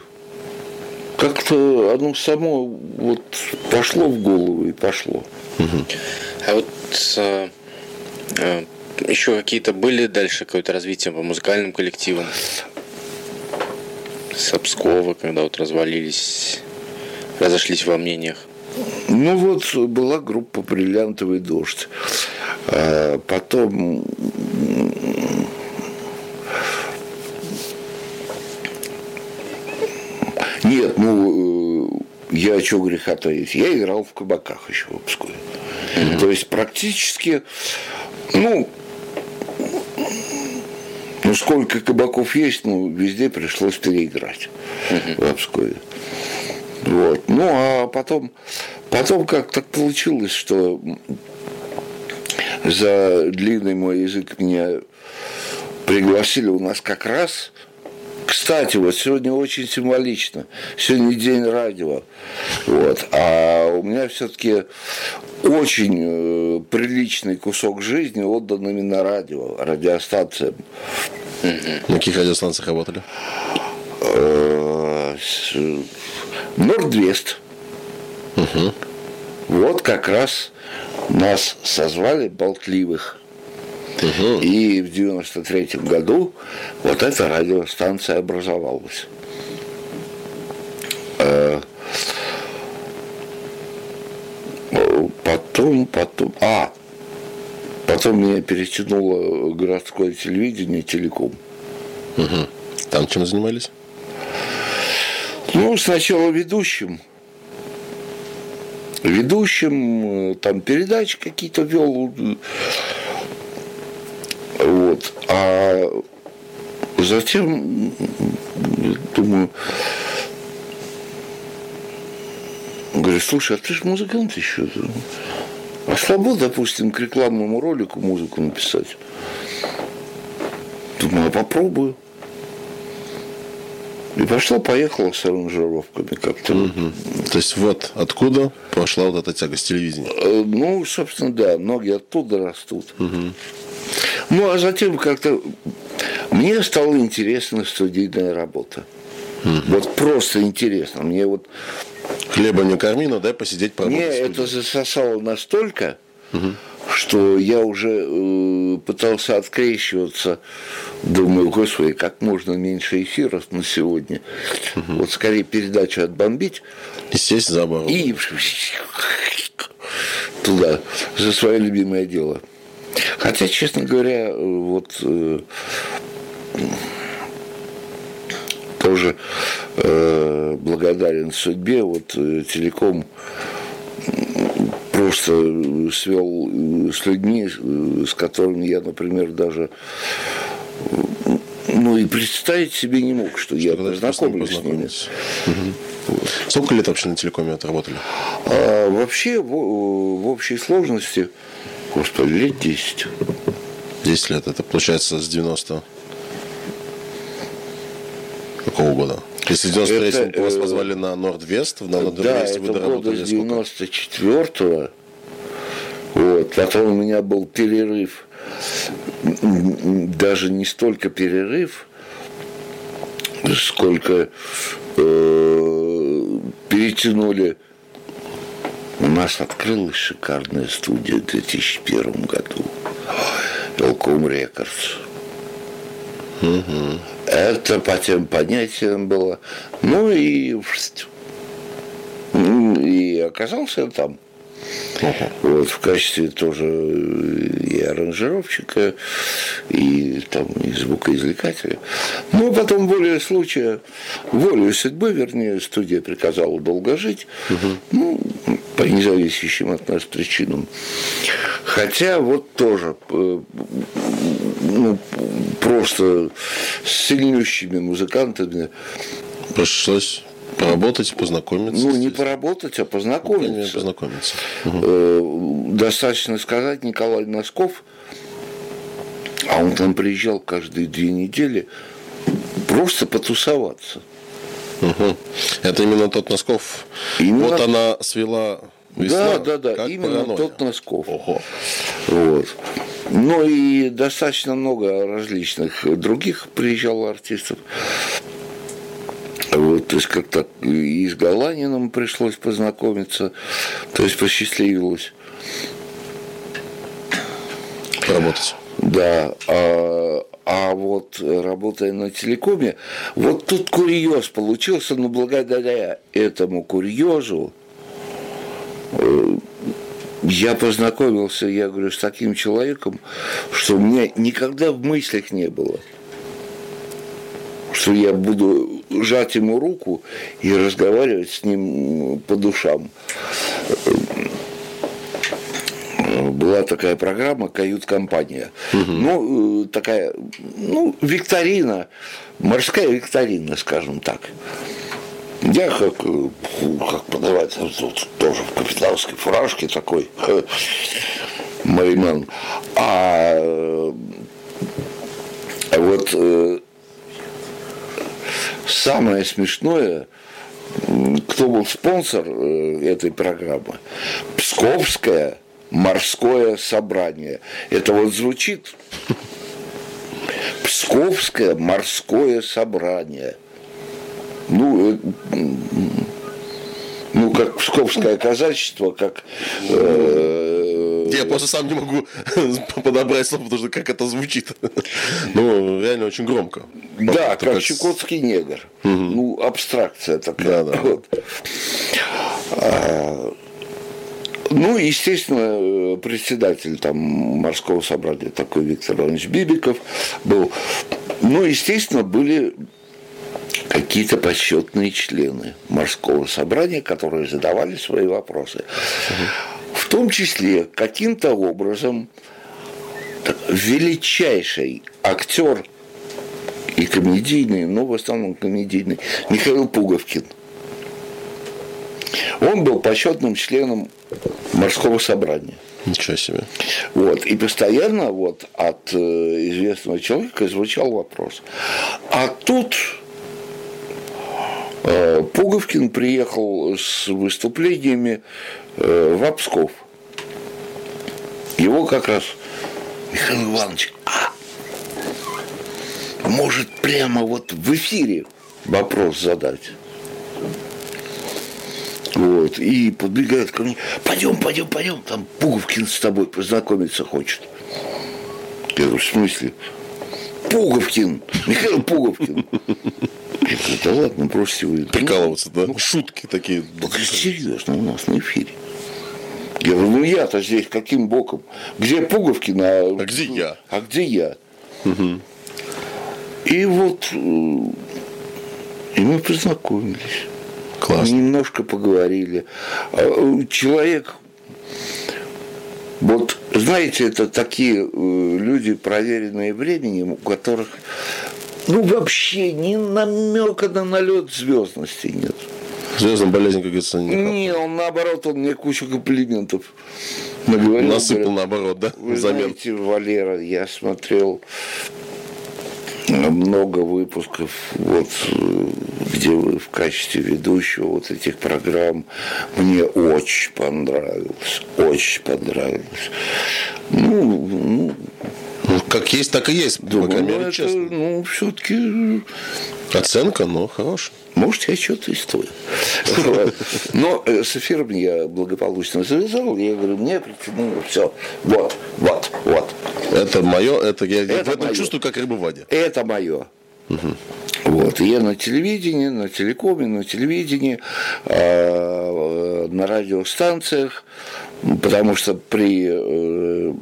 Как-то оно само вот пошло в голову и пошло. А вот а, а, еще какие-то были дальше какое-то развитие по музыкальным коллективам? Сапскова, когда вот развалились, разошлись во мнениях? Ну вот была группа «Бриллиантовый дождь». А потом Нет, ну, э, я что греха таить, я играл в кабаках еще в Пскове. Mm-hmm. То есть практически, ну, ну, сколько кабаков есть, ну, везде пришлось переиграть mm-hmm. в Пскове. Вот. Ну, а потом, потом как так получилось, что за длинный мой язык меня пригласили у нас как раз кстати, вот сегодня очень символично. Сегодня день радио. Вот. А у меня все-таки очень э, приличный кусок жизни отдан именно радио, радиостанциям. На каких радиостанциях работали? Нордвест. Угу. Вот как раз нас созвали болтливых Угу. И в 93 году вот эта радиостанция образовалась. Э, потом, потом, а, потом меня перетянуло городское телевидение, телеком. Угу. Там чем занимались? Ну, сначала ведущим. Ведущим, э, там передачи какие-то вел, вот. А затем, думаю, говорю, слушай, а ты же музыкант еще. А слабо, допустим, к рекламному ролику музыку написать? Думаю, а попробую. И пошла, поехала с аранжировками как-то. Угу. То есть вот откуда пошла вот эта тяга с телевидения? Э, ну, собственно, да, ноги оттуда растут. Угу. Ну, а затем как-то мне стала интересна студийная работа. Угу. Вот просто интересно. Мне вот... Хлеба не корми, но дай посидеть по Мне это засосало настолько, угу. что я уже э, пытался открещиваться. Думаю, господи, как можно меньше эфиров на сегодня. Угу. Вот скорее передачу отбомбить. И сесть за. И туда, за свое любимое дело. Хотя, честно говоря, вот э, тоже э, благодарен судьбе, вот э, телеком просто свел э, с людьми, э, с которыми я, например, даже ну и представить себе не мог, что, что я познакомлюсь с ними. Угу. Сколько лет вообще на телекоме отработали? А, вообще, в, в общей сложности Господи, лет 10. 10 лет. Это получается с 90 какого года? Если в 93 это, вас э, позвали на Нордвест, на Нордвесте да, это вы года с 94 вот. Потом у меня был перерыв, даже не столько перерыв, сколько э, перетянули у нас открылась шикарная студия в 2001 году. Велком Рекордс. Угу. Это по тем понятиям было. Ну и, и оказался там. Вот, в качестве тоже и аранжировщика, и, там, и звукоизвлекателя. Ну, потом волей случая, волей судьбы, вернее, студия приказала долго жить, угу. ну, по независящим от нас причинам. Хотя вот тоже э, ну, просто с сильнющими музыкантами Пришлось Поработать, познакомиться. Ну, не поработать, а познакомиться. Не познакомиться. Угу. Достаточно сказать, Николай Носков, а он там приезжал каждые две недели, просто потусоваться. Угу. Это именно тот Носков. Именно... Вот она свела Весна, да, да, да, именно паранойя. тот Носков. Ого. Вот. Ну и достаточно много различных других приезжало артистов. Вот, то есть как-то и с Галанином пришлось познакомиться, то есть посчастливилось. Работать. Да, а, а вот работая на телекоме, вот тут курьез получился, но благодаря этому курьезу э, я познакомился, я говорю, с таким человеком, что у меня никогда в мыслях не было – что я буду жать ему руку и разговаривать с ним по душам. Была такая программа «Кают-компания». Угу. Ну, такая, ну, викторина, морская викторина, скажем так. Я как, как подавать, тут тоже в капиталской фуражке такой, Мариман. А, а вот э, Самое смешное, кто был спонсор э, этой программы? Псковское морское собрание. Это вот звучит Псковское морское собрание. Ну, э, ну, как Псковское казачество, как э, я просто сам не могу подобрать слово, потому что как это звучит. Ну, реально очень громко. Да, как чукотский негр. Ну, абстракция такая. Да, да. А, ну, естественно, председатель там морского собрания такой Виктор Иванович Бибиков был. Ну, естественно, были какие-то почетные члены морского собрания, которые задавали свои вопросы. В том числе каким-то образом величайший актер и комедийный, но в основном комедийный, Михаил Пуговкин. Он был почетным членом морского собрания. Ничего себе. Вот. И постоянно вот от э, известного человека звучал вопрос. А тут Пуговкин приехал с выступлениями э, в Псков. Его как раз Михаил Иванович, а может прямо вот в эфире вопрос задать. Вот, и подбегает ко мне, пойдем, пойдем, пойдем, там Пуговкин с тобой познакомиться хочет. Я говорю, в смысле? Пуговкин, Михаил Пуговкин. Я говорю, да ладно, бросьте вы. Прикалываться, да? Ну, Шутки такие. Серьезно, у нас на эфире. Я говорю, ну я-то здесь каким боком? Где Пуговкин, а, а где я? А где я? Угу. И вот э, и мы познакомились. Классно. Немножко поговорили. А, э, человек, вот знаете, это такие э, люди, проверенные временем, у которых ну вообще ни намека на налет звездности нет. Звездная болезнь, как говорится, не Не, он наоборот, он мне кучу комплиментов наговорил. Насыпал говорит, наоборот, да? Вы знаете, Валера, я смотрел много выпусков, вот, где вы в качестве ведущего вот этих программ. Мне очень понравилось, очень понравилось. Ну, ну как есть, так и есть. Думаю, по крайней ну, мере, это, честно. ну, все-таки Оценка, но хорошая. Может, я что-то и стою. Но э, с эфиром я благополучно завязал. Я говорю, мне притянуло все. Вот, вот, вот. Это мое, это я Это в этом моё. чувствую, как рыба в воде. Это мое. Вот, и я на телевидении, на телекоме, на телевидении, э, на радиостанциях, потому что при, э,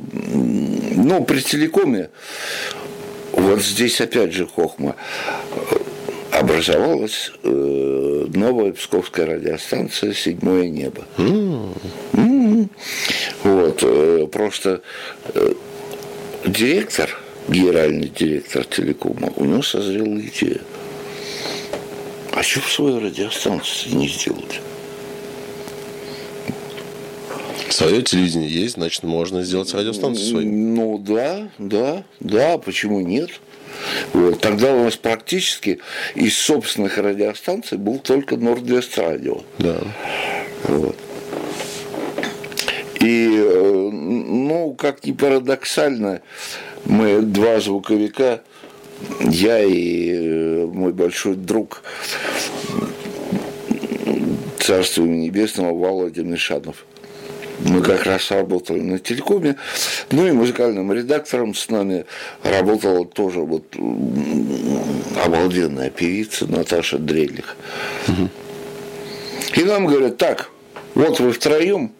ну, при телекоме, вот здесь опять же хохма, образовалась э, новая псковская радиостанция «Седьмое небо». М. Вот, э, просто э, директор, генеральный директор телекома, у него созрела идея. А что в свою радиостанцию не сделать? Свое телевидение есть, значит, можно сделать радиостанцию свою. Ну да, да, да, почему нет? Вот. Тогда у нас практически из собственных радиостанций был только Нордвест радио. Да. Вот. И, э, ну, как ни парадоксально, мы два звуковика, я и э, мой большой друг, царство небесного, Володя Мишанов. Мы как раз работали на телекоме, ну и музыкальным редактором с нами работала тоже вот обалденная певица Наташа Дрелих. И нам говорят, так, вот вы втроем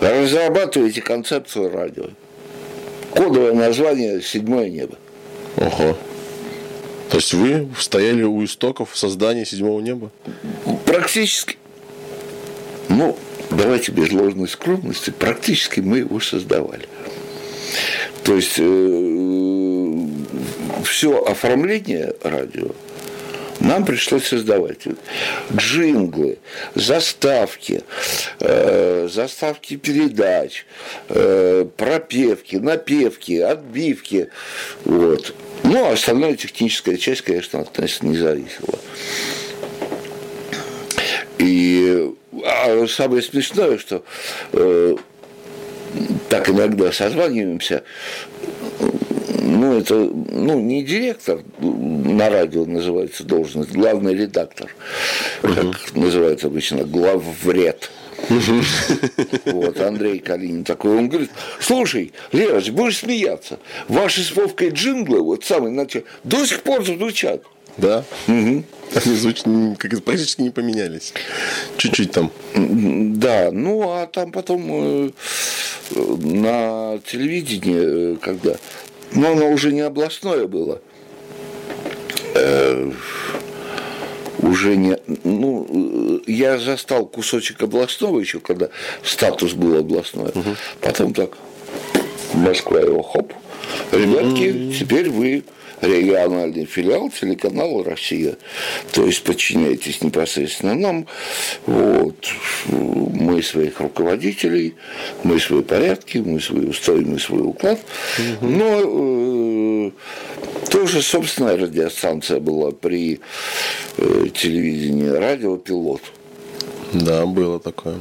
разрабатываете концепцию радио. Кодовое название «Седьмое небо». Ого. То есть вы стояли у истоков создания седьмого неба? Практически, ну, давайте без ложной скромности, практически мы его создавали. То есть все оформление радио нам пришлось создавать джинглы, заставки, э, заставки передач, э, пропевки, напевки, отбивки. Вот. Ну, а остальная техническая часть, конечно, от нас не зависела. И а самое смешное, что э, так иногда созваниваемся, ну, это, ну, не директор на радио называется должность, главный редактор, как называют обычно, главвред. Вот, Андрей Калинин такой, он говорит, слушай, Лерыч, будешь смеяться, ваши с Вовкой джинглы, вот самые начали, до сих пор звучат. Да. Они звучат, как практически не поменялись. Чуть-чуть там. Да, ну а там потом э, на телевидении, э, когда, ну оно уже не областное было, э, уже не, ну, э, я застал кусочек областного еще, когда статус был областной, потом так, Москва его, хоп, ребятки, теперь вы региональный филиал телеканала «Россия». То есть подчиняйтесь непосредственно нам. Вот. Мы своих руководителей, мы свои порядки, мы свои устои, мы свой уклад. Но э, тоже собственная радиостанция была при э, телевидении радио «Пилот». Да, было такое.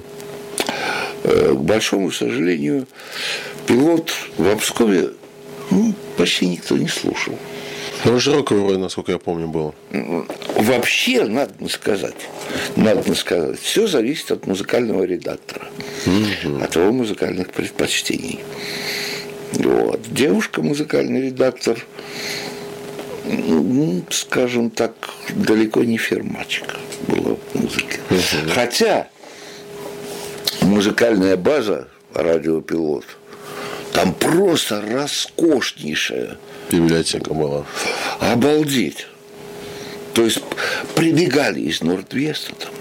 Э, к большому сожалению, «Пилот» в Обскове ну, почти никто не слушал. Ну, широкого вроде, насколько я помню, было. Вообще, надо сказать, надо сказать, все зависит от музыкального редактора, от его музыкальных предпочтений. Вот. Девушка, музыкальный редактор, ну, скажем так, далеко не фермачка была в музыке. Хотя музыкальная база радиопилот там просто роскошнейшая. Библиотека была. Обалдеть. То есть прибегали из Нордвеста там,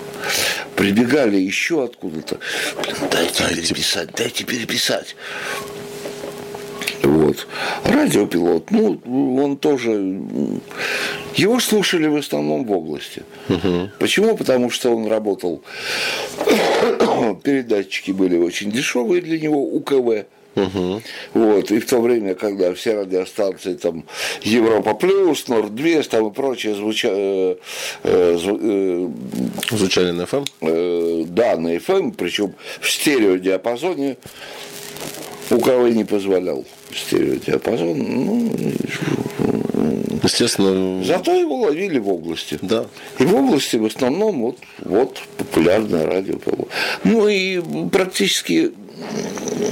прибегали еще откуда-то. Блин, дайте переписать, дайте переписать. Вот. Радиопилот, ну, он тоже... Его слушали в основном в области. Почему? Потому что он работал... Передатчики были очень дешевые для него, УКВ. Вот, и в то время, когда все радиостанции там Европа Плюс, Нордвест там и прочее звучали, э, э, Звучали на FM? э, да, на FM, причем в стереодиапазоне, у кого не позволял стереодиапазон, ну, Естественно. Зато его ловили в области. Да. И в области в основном вот, вот популярное радио. Ну и практически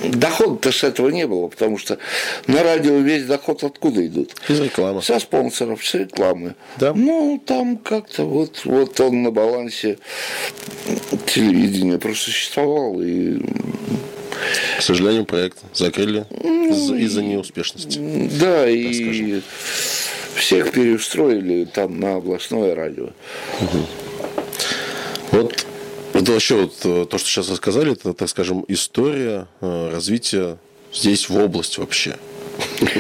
дохода-то с этого не было, потому что на радио весь доход откуда идут? Из рекламы. Со спонсоров, с рекламы. Да. Ну, там как-то вот, вот он на балансе телевидения просуществовал и к сожалению, проект закрыли ну, из-за неуспешности. Да, и скажем. всех переустроили там на областное радио. Угу. Вот это вообще вот э, то, что сейчас рассказали, это, так скажем, история э, развития здесь в области вообще.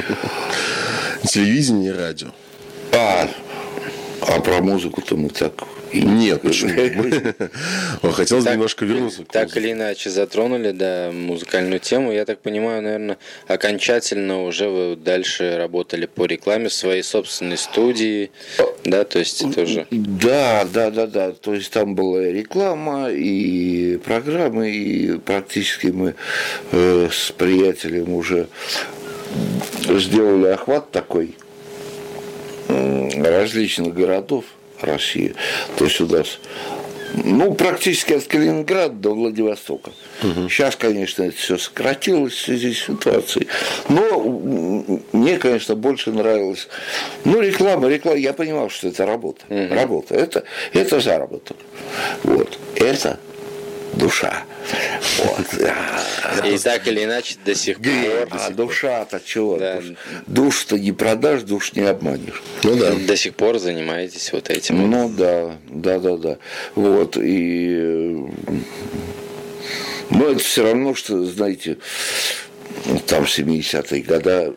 Телевидение и радио. А, а про музыку-то мы так нет, почему? Хотелось так, немножко вернуться. Так или иначе затронули, да, музыкальную тему. Я так понимаю, наверное, окончательно уже вы дальше работали по рекламе в своей собственной студии, да, то есть это уже... Да, да, да, да, то есть там была и реклама, и программы, и практически мы э, с приятелем уже сделали охват такой различных городов России. То есть у нас ну, практически от Калининграда до Владивостока. Угу. Сейчас, конечно, это все сократилось в связи с ситуацией. Но мне, конечно, больше нравилось. Ну, реклама, реклама. Я понимал, что это работа. Угу. Работа. Это, это заработок. Вот. Это душа. Вот. И так или иначе до сих пор. А душа-то чего? Да. Душ-то не продашь, душ не обманешь. Ну да. До сих пор занимаетесь вот этим. Ну да, да, да, да. Вот. И но это все равно, что, знаете, там 70-е годы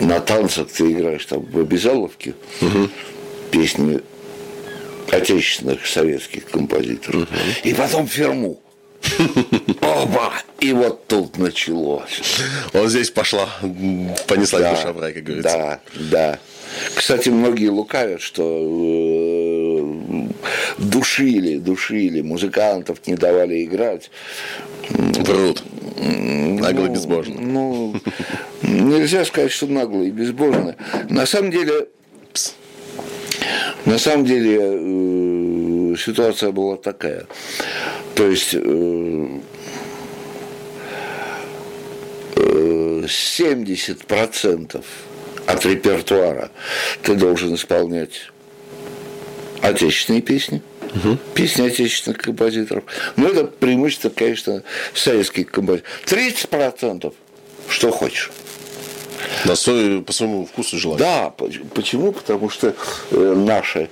на танцах ты играешь там в обязаловке, угу. песни отечественных советских композиторов. Угу. И потом Ферму. Оба! И вот тут началось. Вот здесь пошла, понесла да, душа в рай, как говорится. Да, да. Кстати, многие лукавят, что э, душили, душили, музыкантов не давали играть. Врут. Нагло и безбожно. Ну, нельзя сказать, что нагло и безбожно. На самом деле, на самом деле э, ситуация была такая. То есть э, 70% э, от репертуара ты должен исполнять отечественные песни, угу. песни отечественных композиторов. Но это преимущество, конечно, советских композиторов. 30% что хочешь. На свой, по своему вкусу желать. Да, почему? Потому что э, наши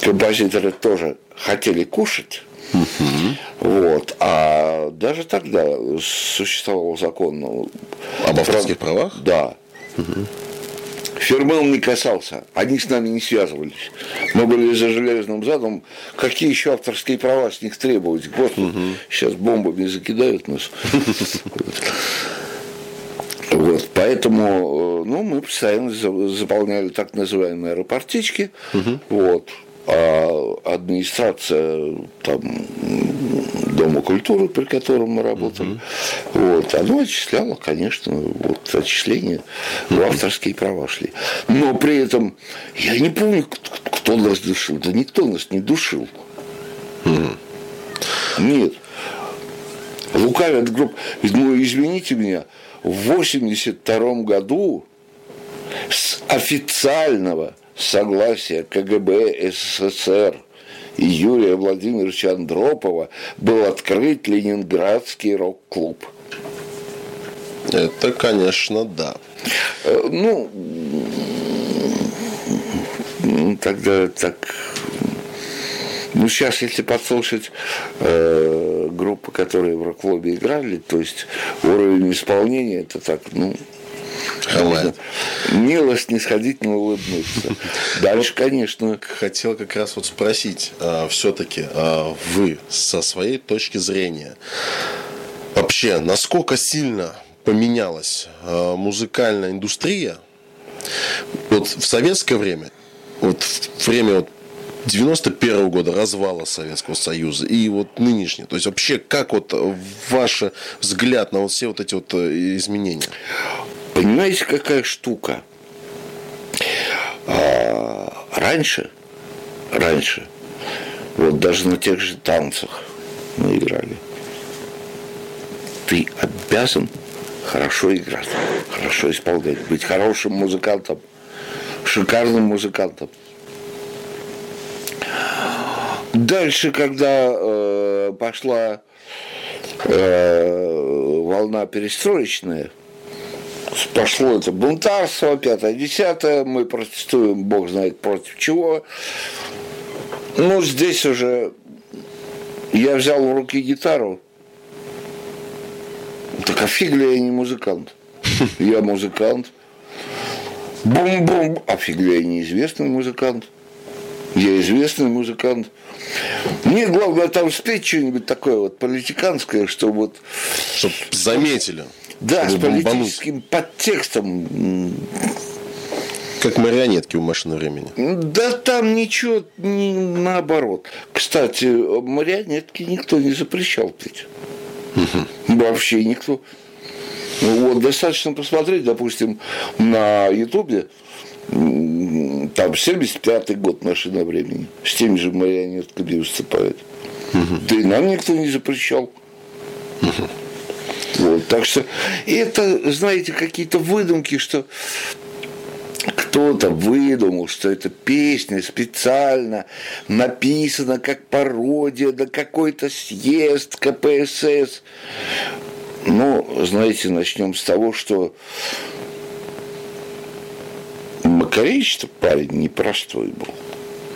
композиторы тоже хотели кушать. Угу. Вот. А даже тогда существовал закон об авторских прав... правах? Да. Угу. Он не касался, они с нами не связывались. Мы были за железным задом, какие еще авторские права с них требовать? Господи, угу. сейчас бомбами закидают нас. Вот, поэтому ну, мы постоянно заполняли так называемые аэропортички. Угу. Вот, а администрация там, Дома культуры, при котором мы работали, uh вот, оно отчисляло, конечно, вот отчисления uh в авторские права шли. Но при этом я не помню, кто нас душил. Да никто нас не душил. uh Нет. Лукавят групп. Ну, извините меня, в 82 году с официального согласия КГБ СССР и Юрия Владимировича Андропова был открыт Ленинградский рок-клуб. Это, конечно, да. Э, ну, тогда так ну, сейчас, если послушать э, группы, которые в рок-клубе играли, то есть уровень исполнения, это так, ну, Можно мило снисходительно улыбнуться. Дальше, конечно. Хотел как раз вот спросить, а, все-таки а, вы со своей точки зрения, вообще, насколько сильно поменялась а, музыкальная индустрия вот в советское время, вот в время вот 91 года развала Советского Союза и вот нынешний. То есть вообще как вот ваш взгляд на вот все вот эти вот э, изменения? Понимаете, какая штука? А, раньше, раньше, вот даже на тех же танцах мы играли, ты обязан хорошо играть, хорошо исполнять, быть хорошим музыкантом, шикарным музыкантом. Дальше, когда э, пошла э, волна перестроечная, пошло это бунтарство, пятое, десятое, мы протестуем, бог знает против чего. Ну, здесь уже я взял в руки гитару, так а фиг ли я не музыкант? Я музыкант. Бум-бум, а фиг ли я неизвестный музыкант? Я известный музыкант. Мне главное там спеть что-нибудь такое вот политиканское, чтобы вот... Чтобы заметили. Да, с политическим бомбануть. подтекстом. Как марионетки у машины времени. Да там ничего, не, наоборот. Кстати, марионетки никто не запрещал петь. Угу. Вообще никто. Вот достаточно посмотреть, допустим, на Ютубе, там 75-й год машина времени, с теми же марионетками выступает. Угу. Да и нам никто не запрещал. Угу. Вот, так что это, знаете, какие-то выдумки, что кто-то выдумал, что эта песня специально написана как пародия на какой-то съезд КПСС. Ну, знаете, начнем с того, что Макаревич-то парень непростой был.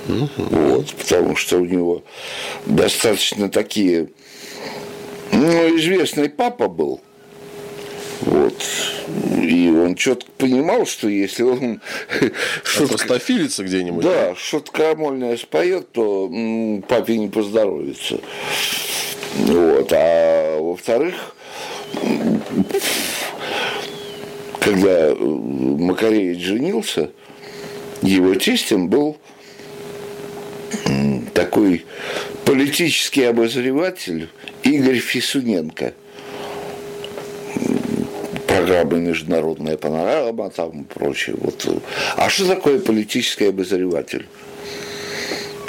Угу. Вот, потому что у него достаточно такие ну, известный папа был. Вот. И он четко понимал, что если он что-то где-нибудь. Да, что-то крамольное споет, то папе не поздоровится. Вот. А во-вторых, когда Макаревич женился, его тестем был такой политический обозреватель Игорь Фисуненко. Программа «Международная панорама» там и прочее. Вот. А что такое политический обозреватель?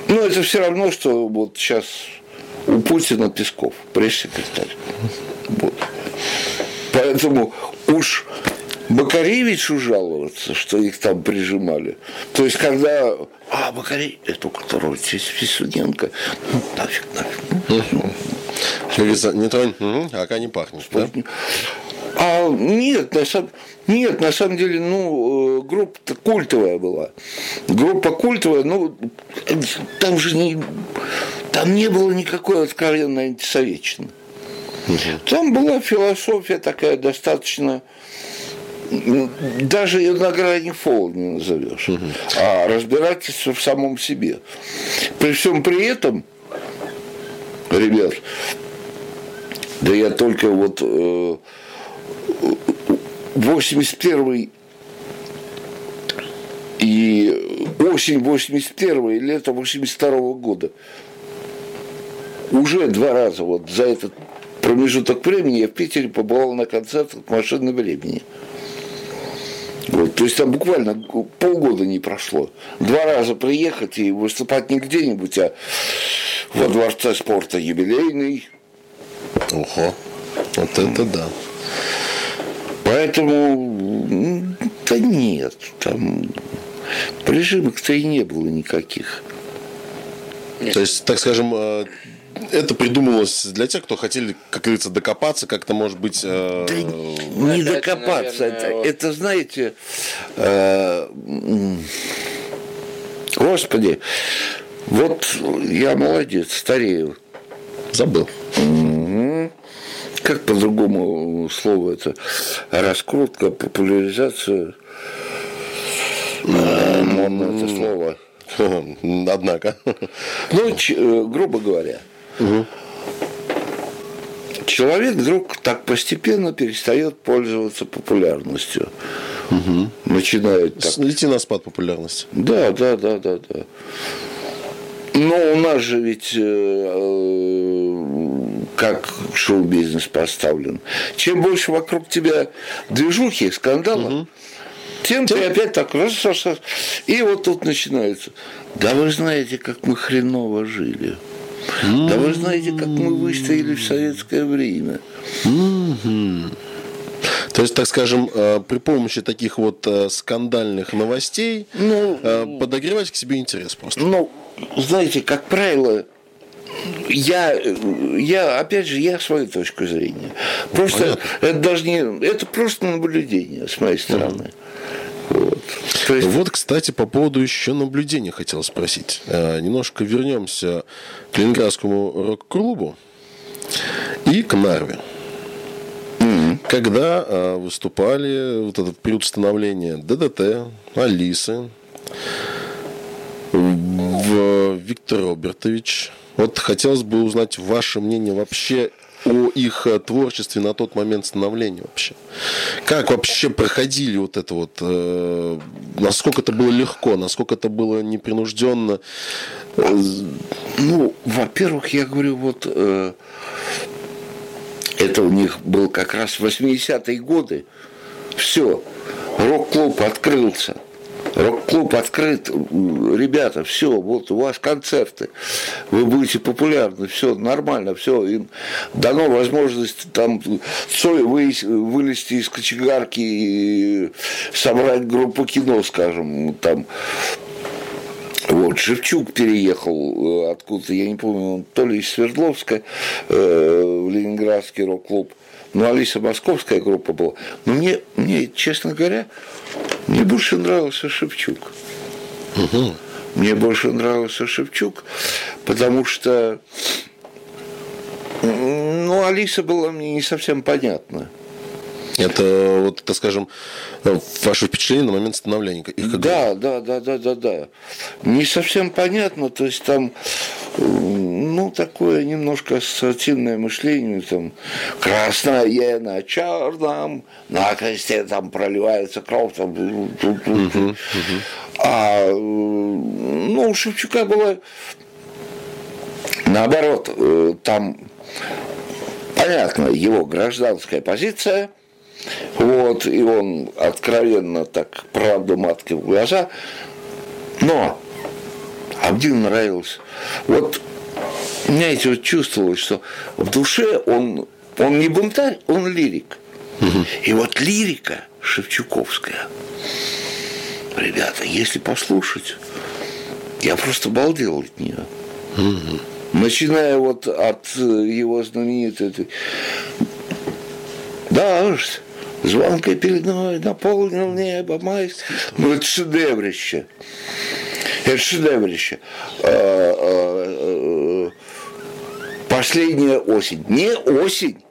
Ну, это все равно, что вот сейчас у Путина Песков, пресс-секретарь. Вот. Поэтому уж Макаревичу жаловаться, что их там прижимали. То есть, когда... А, Макаревич, это у которого здесь Фисуненко. Ну, нафиг, нафиг. Говорится, не тронь, угу, а не пахнет, да? А нет, на самом, нет, на самом деле, ну, э, группа культовая была. Группа культовая, ну, там же не, там не было никакой откровенной антисоветчины. Угу. Там была философия такая достаточно даже на грани фола не назовешь, угу. а разбирательство в самом себе. При всем при этом, ребят, да я только вот э, 81 и осень 81 и лето 82 года уже два раза вот за этот промежуток времени я в Питере побывал на концертах машины времени. Вот, то есть там буквально полгода не прошло. Два раза приехать и выступать не где-нибудь, а во дворце спорта юбилейный, Ого, вот это да. Поэтому, да нет, там прижимок-то и не было никаких. То есть, так скажем, э, это придумывалось для тех, кто хотели, как говорится, докопаться, как-то, может быть... Э... Да не докопаться. Наверное, это, вот... это, знаете, э... господи, вот я молодец, старею. Забыл как по-другому слово это, раскрутка, популяризация, модное это слово. Однако. Ну, э, грубо говоря, человек вдруг так постепенно перестает пользоваться популярностью. Угу. Начинает так. Идти на спад популярности. Да, да, да, да, да. Но у нас же ведь э, э, как шоу-бизнес поставлен. Чем больше вокруг тебя движухи, скандалов, угу. тем, тем ты опять так раз, раз, раз. И вот тут начинается. Да вы знаете, как мы хреново жили. Mm-hmm. Да вы знаете, как мы выстояли в советское время. Mm-hmm. То есть, так скажем, э, при помощи таких вот э, скандальных новостей ну, э, подогревать к себе интерес просто. Ну, знаете, как правило, я, я, опять же, я свою точку зрения. Просто Понятно. это даже не, это просто наблюдение с моей стороны. Вот. То есть... вот, кстати, по поводу еще наблюдения хотел спросить. Немножко вернемся к Ленинградскому рок-клубу и к Нарве когда э, выступали вот это период становления ДДТ, Алисы, в Виктор Робертович. Вот хотелось бы узнать ваше мнение вообще о их э, творчестве на тот момент становления вообще. Как вообще проходили вот это вот, э, насколько это было легко, насколько это было непринужденно? Ну, во-первых, я говорю, вот э, это у них был как раз 80-е годы. Все, рок-клуб открылся. Рок-клуб открыт, ребята, все, вот у вас концерты, вы будете популярны, все нормально, все, им дано возможность там Цой вылезти из кочегарки и собрать группу кино, скажем, там. Вот, Шевчук переехал э, откуда-то, я не помню, то ли из Свердловска э, в Ленинградский рок-клуб. Ну, Алиса Московская группа была. Но мне, мне, честно говоря, мне больше нравился Шевчук. Угу. Мне больше нравился Шевчук, потому что ну, Алиса была мне не совсем понятна. Это, вот, так скажем, ваше впечатление на момент становления их как Да, да, да, да, да, да. Не совсем понятно, то есть там ну, такое немножко ассоциативное мышление, там, красное на черном, на кресте там проливается кровь, там, а, ну, у Шевчука было наоборот, э, там, понятно, его гражданская позиция – вот, и он откровенно так правду матки в глаза. Но Абдин нравился. Вот знаете, вот чувствовалось, что в душе он, он не бунтарь, он лирик. И вот лирика Шевчуковская, ребята, если послушать, я просто балдел от нее. Начиная вот от его знаменитой Дождь Звонкой пеленой наполнил небо майское. Ну, это шедеврище. Это шедеврище. А, а, а, последняя осень. Не осень.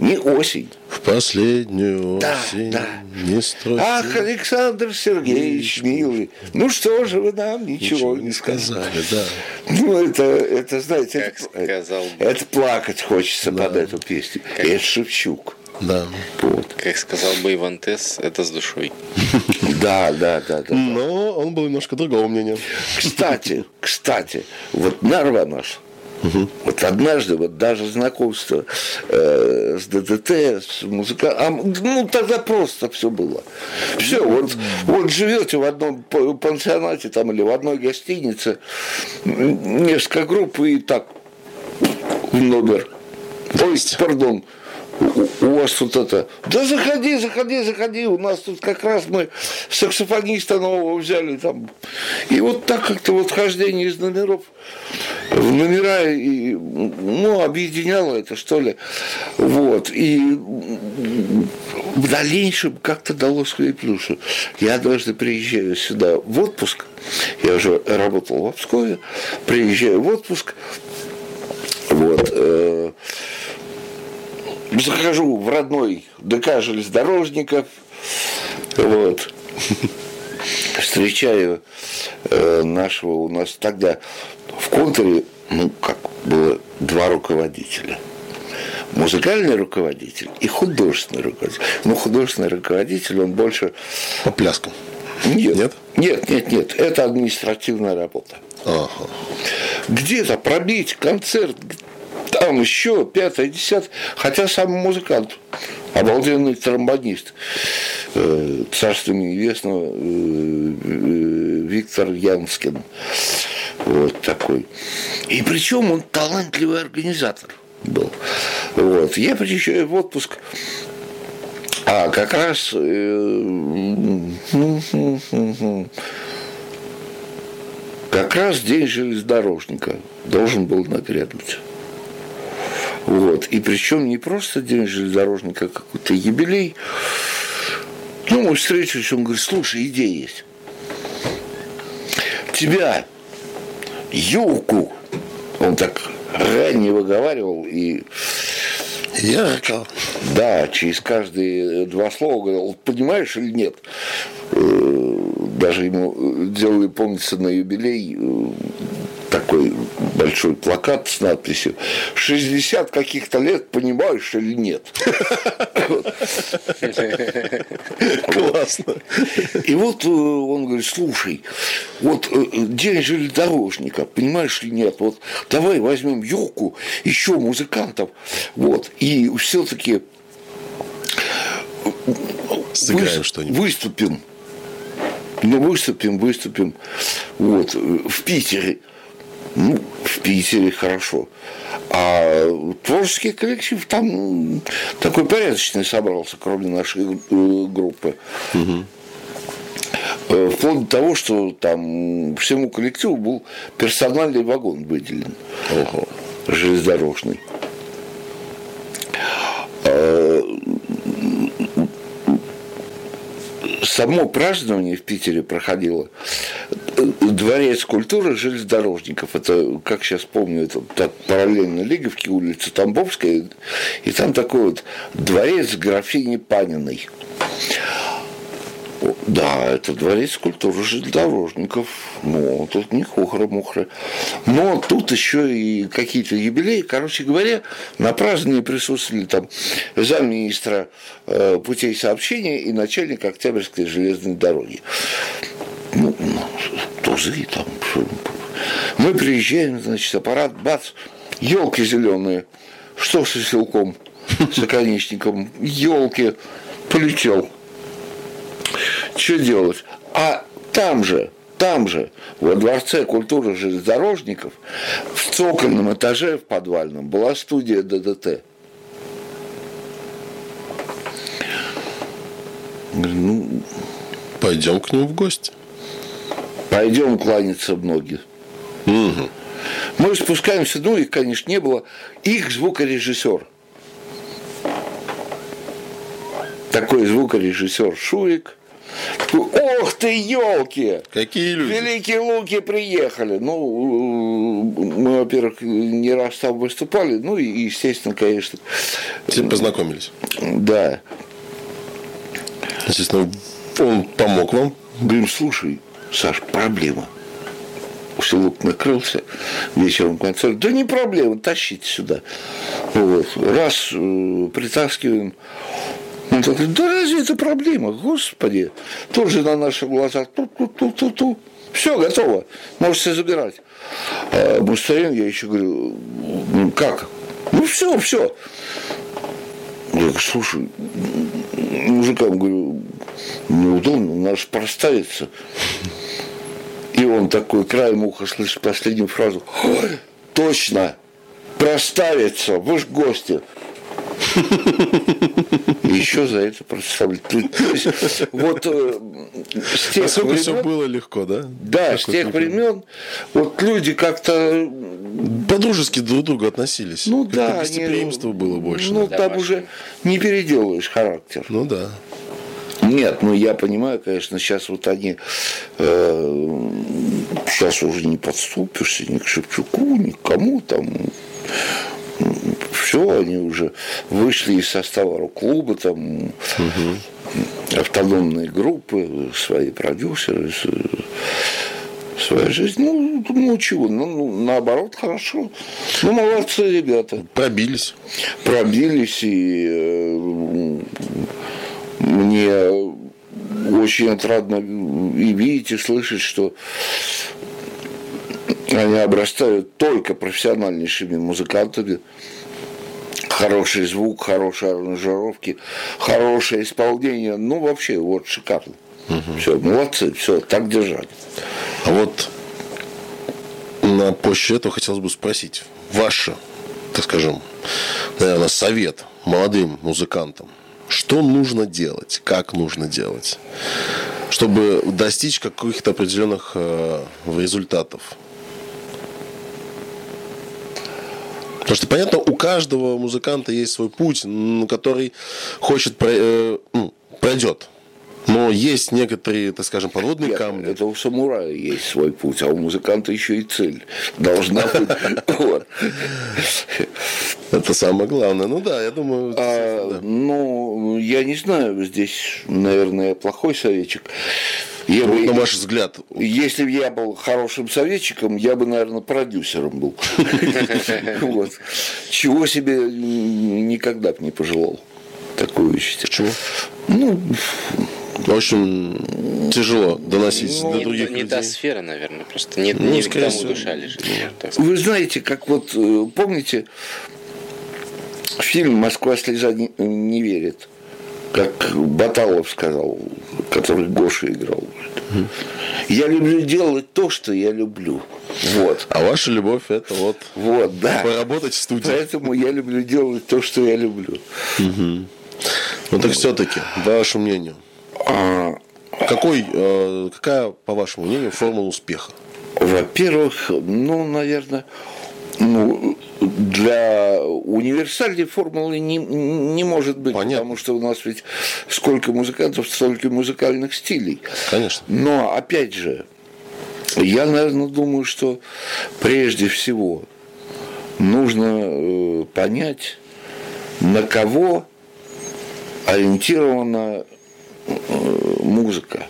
Не осень. В последнюю да, осень да. не стройте. Ах, Александр Сергеевич, милый, ну что же вы нам ничего, ничего не сказали. Да. Ну, это, это знаете, как это, сказал это плакать хочется да. под эту песню. Как... Это Шевчук. Да. Вот. Как сказал бы Иван Тесс, это с душой. Да, да, да, да. Но он был немножко другого мнения. Кстати, кстати, вот Нарва наш, Угу. Вот однажды вот даже знакомство э, с ДДТ, с музыкантом, а, ну тогда просто все было. Все, вот, вот живете в одном пансионате там или в одной гостинице, несколько групп и так в номер. Ой, пардон, у вас тут это, да заходи, заходи, заходи, у нас тут как раз мы саксофониста нового взяли там. И вот так как-то вот хождение из номеров в номера, и, ну, объединяло это, что ли. Вот. И в дальнейшем как-то дало свои плюсы. Я однажды приезжаю сюда в отпуск, я уже работал в Обскове, приезжаю в отпуск, вот, э, захожу в родной ДК железнодорожников, вот, встречаю э, нашего, у нас тогда в контуре, ну, как было, два руководителя. Музыкальный руководитель и художественный руководитель. Ну, художественный руководитель, он больше... По пляскам. Нет, нет, нет, нет, нет. Это административная работа. Ага. где-то пробить концерт, там еще пятое, десятое, хотя сам музыкант, обалденный тромбонист, э, царство небесного э, э, Виктор Янскин, вот такой. И причем он талантливый организатор был. Вот. Я приезжаю в отпуск, а как раз как раз день железнодорожника должен был нагрянуть. Вот. И причем не просто день железнодорожника, а какой-то юбилей. Ну, мы встретились, он говорит, слушай, идея есть. Тебя, Юку, он так ранее выговаривал и Ярко. Да, через каждые два слова говорил, понимаешь или нет? Э, даже ему делали, помнится, на юбилей э, такой большой плакат с надписью 60 каких-то лет, понимаешь или нет? Классно. И вот э, он говорит, слушай, вот э, день железнодорожника, понимаешь или нет, вот давай возьмем Юрку, еще музыкантов, вот, и все-таки Сыграем что-нибудь. Выступим. Ну, выступим, выступим. Вот, в Питере. Ну, в Питере хорошо. А творческий коллектив там такой порядочный собрался, кроме нашей э, группы. Э, Вплоть до того, что там всему коллективу был персональный вагон выделен. Ого. Железнодорожный. Само празднование в Питере проходило. Дворец культуры железнодорожников. Это, как сейчас помню, это так, параллельно Лиговке, улица Тамбовская. И там такой вот дворец графини Паниной. Да, это дворец культуры железнодорожников. Ну, тут не хухры-мухры. Но тут еще и какие-то юбилеи. Короче говоря, на праздновании присутствовали там замминистра э, путей сообщения и начальник Октябрьской железной дороги. Ну, тузы там. Мы приезжаем, значит, аппарат, бац, елки зеленые. Что с веселком, с оконечником? Елки. Полетел что делать? А там же, там же, во Дворце культуры железнодорожников, в цокольном этаже, в подвальном, была студия ДДТ. Ну, Пойдем к ним в гости. пойдем кланяться в ноги. Мы спускаемся, ну, их, конечно, не было. Их звукорежиссер. Такой звукорежиссер Шурик. Ох ты, елки! Какие люди? Великие Луки приехали. Ну, мы, во-первых, не раз там выступали. Ну, и, естественно, конечно, Все познакомились. да. Естественно, он помог вам. Говорим, слушай, Саш, проблема. Селок накрылся, вечером концерт. Да не проблема, тащите сюда. Вот. Раз э, притаскиваем. Он такой, да разве это проблема? Господи. Тут же на наших глазах ту-ту-ту-ту-ту. Все, готово. Можете забирать. А мы стоим, я еще говорю, ну как? Ну все, все. Я говорю, слушай, мужикам говорю, неудобно, надо же проставиться. И он такой краем уха слышит последнюю фразу. «Ой, точно, проставиться, вы ж гости. Еще за это проставили. То есть, Вот э, с тех Насколько все времен, было легко, да? да, с тех времен вот люди как-то По-дружески друг к другу относились. ну да, Гостеприимства было больше. Ну, там уже не переделаешь характер. Ну да. Нет, ну я понимаю, конечно, сейчас вот они э, сейчас уже не подступишься ни к Шевчуку, ни к кому там. Все, они уже вышли из состава рок-клуба, там автономные группы, свои продюсеры, своя жизнь. Ну, ну чего, ну, ну, наоборот, хорошо. Ну, молодцы ребята Пробились. пробились, и э, мне очень отрадно и видеть, и слышать, что Они обрастают только профессиональнейшими музыкантами. Хороший звук, хорошие аранжировки, хорошее исполнение. Ну, вообще, вот шикарно. Угу. Все, молодцы, все, так держать. А вот на почве этого хотелось бы спросить. Ваше, так скажем, наверное, совет молодым музыкантам. Что нужно делать? Как нужно делать? Чтобы достичь каких-то определенных э, результатов. Потому что, понятно, у каждого музыканта есть свой путь, который хочет, э, пройдет. Но есть некоторые, так скажем, подводные Нет, камни. Это у самурая есть свой путь, а у музыканта еще и цель должна быть. Это самое главное. Ну да, я думаю. А, ну, я не знаю, здесь, наверное, плохой советчик. Я бы, на ваш взгляд. Если бы я был хорошим советчиком, я бы, наверное, продюсером был. Чего себе никогда бы не пожелал. Такую вещь. Почему? Ну, в общем, тяжело доносить ну, до других не, людей. Не та сфера, наверное, просто нет, ну, не к тому душа лежит. Вы знаете, как вот, э, помните, фильм «Москва слеза не, не верит», как Баталов сказал, который Гоша играл. Я люблю делать то, что я люблю. Вот. А ваша любовь это вот, вот да. поработать в студии. Поэтому я люблю делать то, что я люблю. Угу. Ну так все-таки, по вашему мнению. Какой, э, какая, по вашему мнению, формула успеха? Во-первых, ну, наверное, ну, для универсальной формулы не, не может быть, Понятно. потому что у нас ведь сколько музыкантов, столько музыкальных стилей. Конечно. Но, опять же, я, наверное, думаю, что прежде всего нужно э, понять, на кого ориентирована музыка.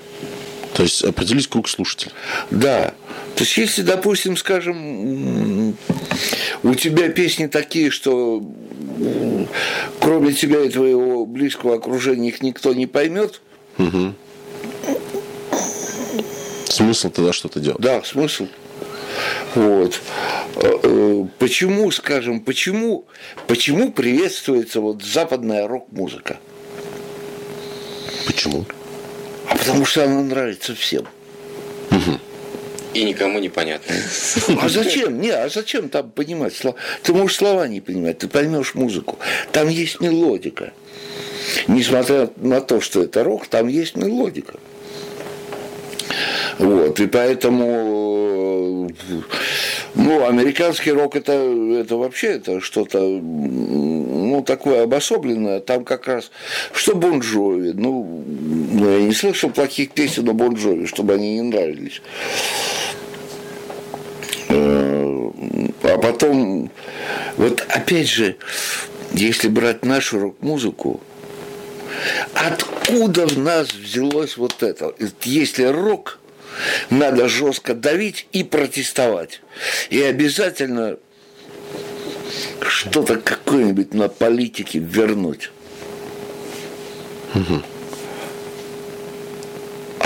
То есть определить круг слушателей. Да. То есть, если, допустим, скажем, у тебя песни такие, что кроме тебя и твоего близкого окружения их никто не поймет. Угу. Смысл тогда что-то делать? Да, смысл. Вот. Э, э, почему, скажем, почему, почему приветствуется вот западная рок-музыка? Почему? А потому что она нравится всем. Угу. И никому не понятно. А зачем? Не, а зачем там понимать слова? Ты можешь слова не понимать, ты поймешь музыку. Там есть мелодика. Несмотря на то, что это рок, там есть мелодика. Вот, и поэтому, ну, американский рок это, это вообще это что-то, ну, такое обособленное. Там как раз, что Бонжови, ну, ну, я не слышал плохих песен о Бонжови, чтобы они не нравились. Э, а потом, вот опять же, если брать нашу рок-музыку, откуда в нас взялось вот это? Если рок, надо жестко давить и протестовать. И обязательно что-то какое-нибудь на политике вернуть. Угу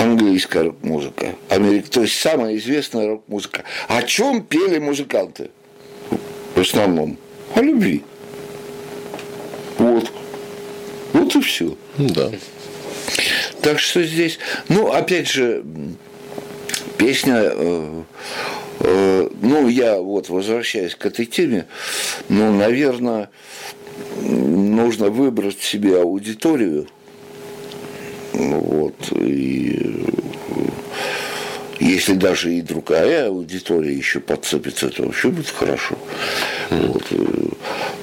английская рок-музыка, Америка, то есть самая известная рок-музыка. О чем пели музыканты? В основном о любви. Вот. Вот и все. Да. Так что здесь, ну, опять же, песня, э, э, ну, я вот возвращаясь к этой теме, ну, наверное, нужно выбрать себе аудиторию, вот. И если даже и другая аудитория еще подцепится, то вообще будет хорошо. Вот.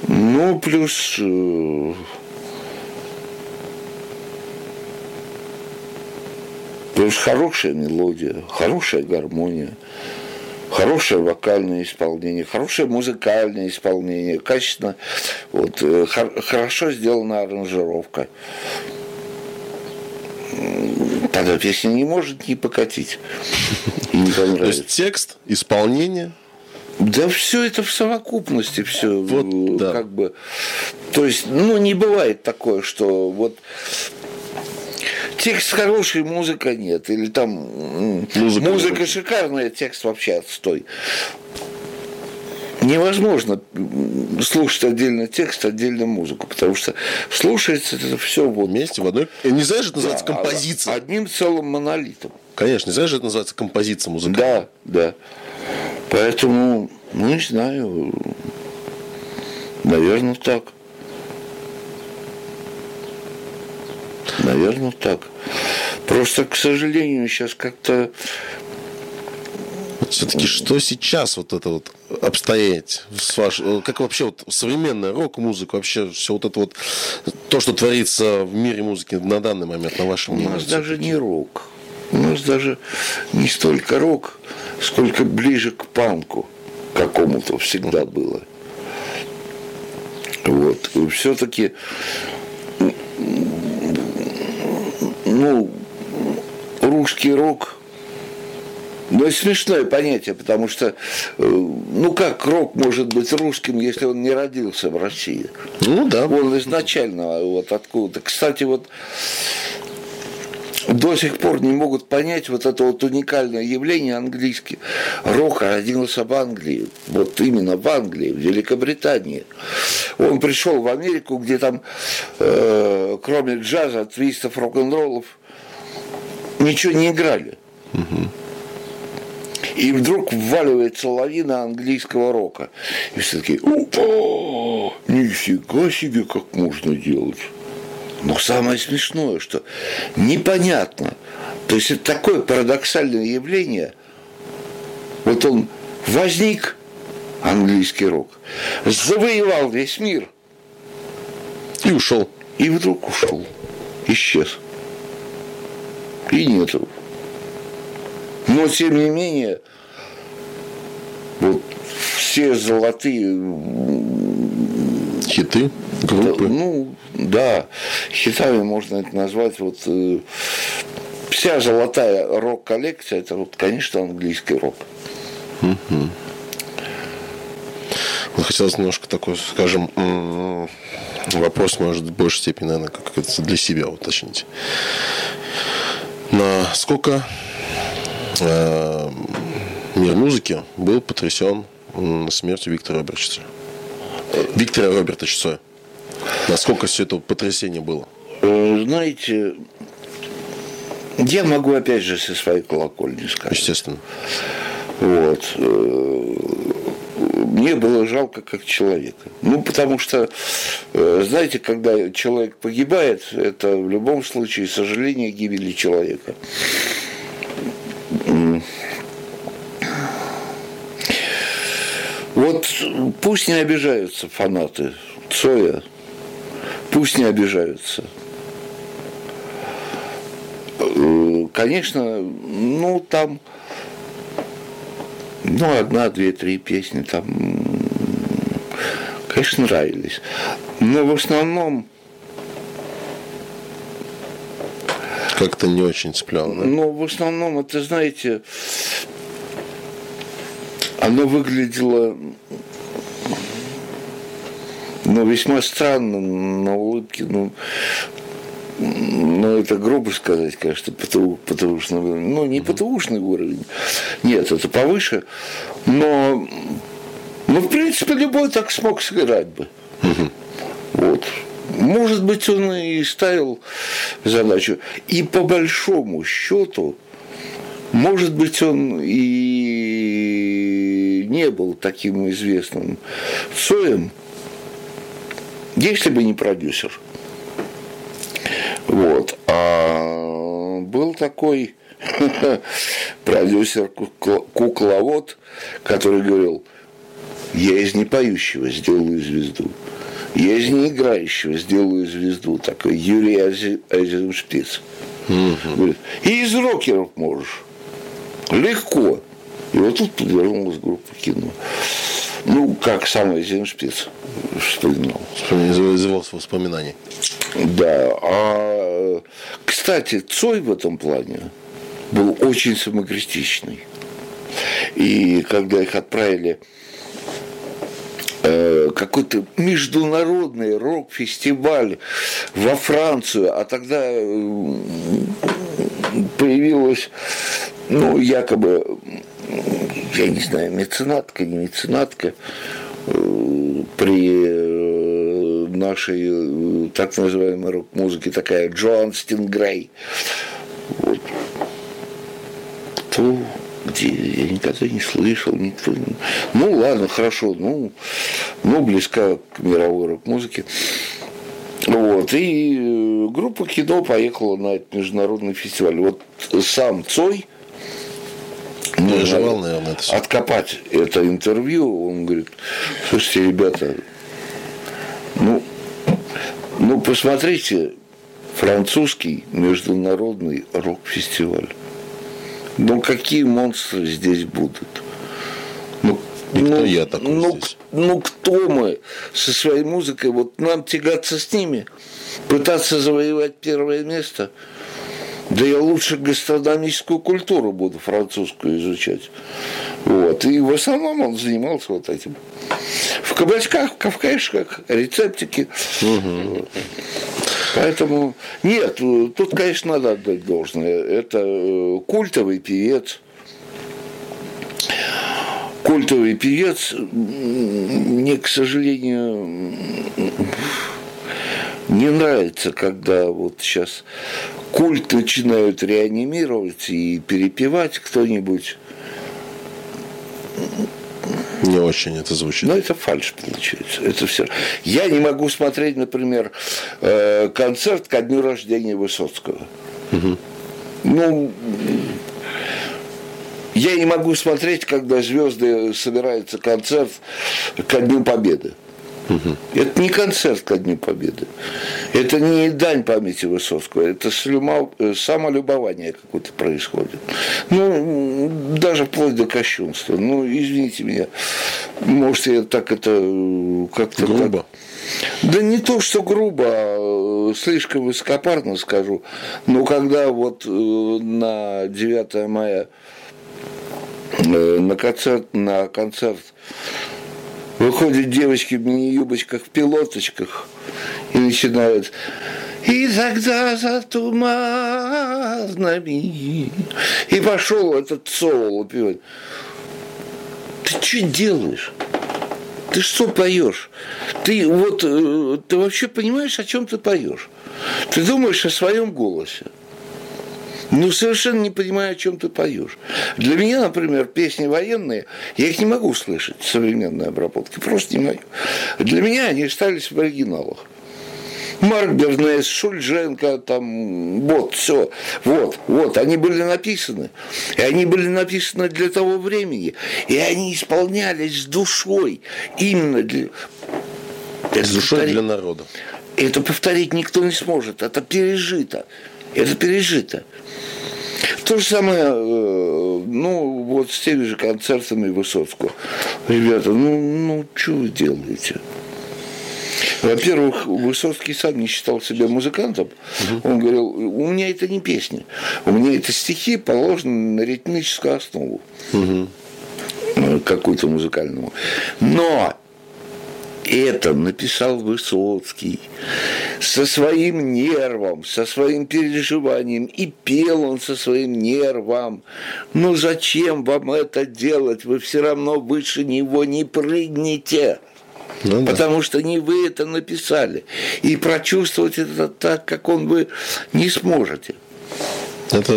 Ну, плюс э, плюс хорошая мелодия, хорошая гармония, хорошее вокальное исполнение, хорошее музыкальное исполнение, качественно, вот, э, хорошо сделана аранжировка тогда песня не может не покатить. Не. То есть текст, исполнение. Да все это в совокупности все. Вот, да. Как бы. То есть, ну, не бывает такое, что вот текст хороший, музыка нет. Или там музыка, музыка шикарная, текст вообще отстой. Невозможно слушать отдельно текст, отдельно музыку, потому что слушается это все вот вместе в одной. Не знаешь, это называется да, композиция. Одним целым монолитом. Конечно, не знаешь, это называется композиция музыкальная. Да, да. Поэтому, ну не знаю, наверное, так. Наверное, так. Просто, к сожалению, сейчас как-то все-таки что сейчас вот это вот обстоять? С ваш, как вообще вот современная рок-музыка, вообще все вот это вот, то, что творится в мире музыки на данный момент, на вашем мнении? У нас даже не рок. У нас даже не столько рок, сколько ближе к панку какому-то всегда было. Вот. Все-таки ну, русский рок, ну, это смешное понятие, потому что, э, ну, как рок может быть русским, если он не родился в России? Ну, да. Он изначально вот откуда-то. Кстати, вот до сих пор не могут понять вот это вот уникальное явление английский. Рок родился в Англии, вот именно в Англии, в Великобритании. Он пришел в Америку, где там, э, кроме джаза, твистов, рок-н-роллов, ничего не играли. И вдруг вваливается лавина английского рока. И все таки опа, нифига себе, как можно делать. Но самое смешное, что непонятно. То есть это такое парадоксальное явление. Вот он возник, английский рок, завоевал весь мир. И ушел. И вдруг ушел. Исчез. И нету. Но тем не менее, вот все золотые хиты группы. Ну, да, хитами можно это назвать вот э, вся золотая рок-коллекция, это вот, конечно, английский рок. Угу. Вот хотелось немножко такой, скажем, вопрос, может, в большей степени, наверное, как это для себя уточнить. Насколько э, мир музыки был потрясен смертью Виктора Робертовича? Виктора Робертовича. Насколько все это потрясение было? Э, знаете, я могу опять же со своей колокольни сказать. Естественно. Вот. Э, мне было жалко как человека. Ну, потому что, э, знаете, когда человек погибает, это в любом случае сожаление гибели человека. Вот пусть не обижаются фанаты Цоя, Пусть не обижаются. Конечно, ну там, ну одна, две, три песни там, конечно, нравились. Но в основном как-то не очень цепляло, да? Ну, в основном, это, знаете, оно выглядело но весьма странно на улыбке, ну, ну, это грубо сказать, конечно, ПТУ, ПТУшный уровень. Ну, не ПТУшный уровень. Нет, это повыше. Но, ну, в принципе, любой так смог сыграть бы. Вот. Может быть, он и ставил задачу. И по большому счету, может быть, он и не был таким известным Цоем, если бы не продюсер. Вот. А был такой продюсер кукловод, который говорил, я из непоющего сделаю звезду. Я из неиграющего сделаю звезду. Такой Юрий Азимшпиц. Говорит, и из рокеров можешь. Легко. И вот тут подвернулась группа кино. Ну, как самый Зеншпиц вспоминал. Из его воспоминаний. Да. А, кстати, Цой в этом плане был очень самокритичный. И когда их отправили э, какой-то международный рок-фестиваль во Францию, а тогда э, появилась, ну, якобы, я не знаю, меценатка, не меценатка, при нашей так называемой рок-музыке такая Джоан Стингрей. Вот. То где я никогда не слышал, никто. Ну, ладно, хорошо, ну, ну близка к мировой рок-музыке. Вот, и э, группа кино поехала на этот международный фестиваль. Вот сам Цой, Переживал, наверное, это все. Откопать это интервью, он говорит, слушайте, ребята, ну, ну посмотрите, французский международный рок-фестиваль. Ну какие монстры здесь будут? Ну, и кто ну, я такой ну, здесь? Ну кто мы со своей музыкой? Вот нам тягаться с ними, пытаться завоевать первое место. Да я лучше гастрономическую культуру буду французскую изучать. Вот. И в основном он занимался вот этим. В кабачках, в кафешках, рецептики. Угу. Поэтому нет, тут, конечно, надо отдать должное. Это э, культовый певец. Культовый певец, мне, к сожалению, не нравится, когда вот сейчас культ начинают реанимировать и перепевать кто-нибудь. Не очень это звучит. Но это фальш получается. Это все. Я не могу смотреть, например, э, концерт ко дню рождения Высоцкого. Угу. Ну, я не могу смотреть, когда звезды собирается концерт ко Дню Победы. Угу. Это не концерт ко Дню Победы. Это не дань памяти Высоцкого. Это слюма, э, самолюбование какое-то происходит. Ну, даже вплоть до кощунства. Ну, извините меня. Может, я так это э, как-то... Грубо? Так... Да не то, что грубо, а э, слишком высокопарно скажу. Но когда вот на 9 мая на концерт, на концерт Выходят девочки в мини-юбочках, в пилоточках и начинают и тогда за туманами. И пошел этот соло певать. Ты что делаешь? Ты что поешь? Ты вот э, ты вообще понимаешь, о чем ты поешь? Ты думаешь о своем голосе. Ну, совершенно не понимаю, о чем ты поешь. Для меня, например, песни военные, я их не могу слышать в современной обработке, просто не могу. Для меня они остались в оригиналах. Марк Бернес, Шульженко, там, вот, все, вот, вот, они были написаны. И они были написаны для того времени. И они исполнялись с душой, именно для... С душой для народа. Это повторить никто не сможет, это пережито. Это пережито. То же самое, э, ну, вот с теми же концертами Высоцкого. Ребята, ну, ну что вы делаете? Во-первых, Высоцкий сам не считал себя музыкантом. Угу. Он говорил, у меня это не песни, у меня это стихи положены на ритмическую основу. Угу какую-то музыкальную. Но это написал Высоцкий со своим нервом, со своим переживанием, и пел он со своим нервом. Ну зачем вам это делать? Вы все равно выше него не прыгнете. Ну, потому да. что не вы это написали. И прочувствовать это так, как он вы не сможете. Это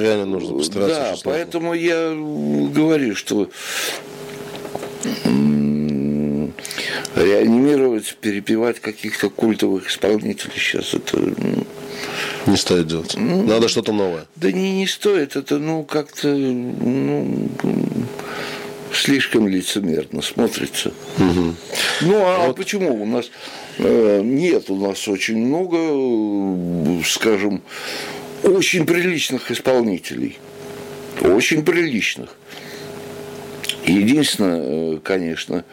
реально нужно постараться. Да, поэтому я говорю, что реанимировать, перепевать каких-то культовых исполнителей сейчас это... Ну, не стоит делать. Ну, Надо что-то новое. Да не, не стоит. Это, ну, как-то, ну, слишком лицемерно смотрится. Угу. Ну, а вот. почему у нас э, нет у нас очень много, скажем, очень приличных исполнителей. Очень приличных. Единственное, э, конечно,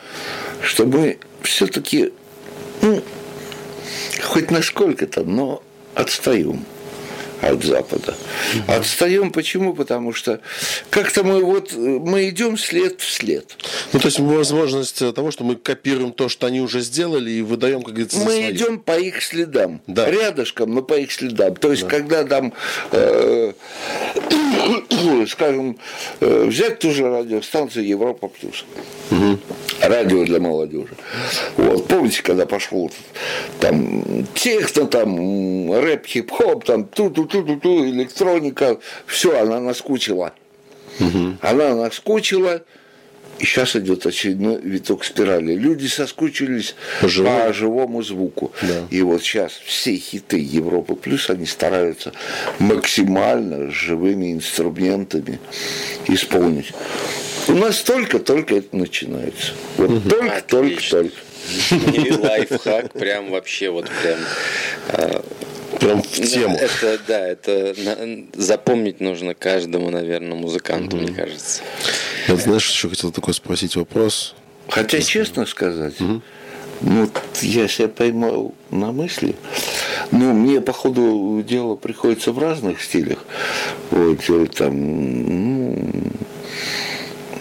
что мы все-таки, ну, хоть насколько-то, но отстаем. От Запада. Отстаем почему? Потому что как-то мы вот мы идем след в след. Ну, то есть возможность того, что мы копируем то, что они уже сделали, и выдаем, как говорится, Мы свои. идем по их следам. Да. Рядышком, но по их следам. То есть, да. когда там, э, скажем, э, взять ту же радиостанцию Европа Плюс. Угу. Радио для молодежи. Вот, помните, когда пошел там техно, там рэп, хип-хоп, там ту-ту-ту-ту-ту, электроника, все, она наскучила. Угу. Она наскучила, и сейчас идет очередной виток спирали. Люди соскучились по, живому, по живому звуку. Да. И вот сейчас все хиты Европы плюс они стараются максимально живыми инструментами исполнить. У нас только-только это начинается. Вот угу. только-только-только. И лайфхак прям вообще вот прям а, прям в тему. Это, да, это запомнить нужно каждому, наверное, музыканту, угу. мне кажется. Я, знаешь, еще хотел такой спросить вопрос. Хотя, честно сказать, угу. ну, я себя поймал на мысли, ну, мне, по ходу дела, приходится в разных стилях, вот, там, ну,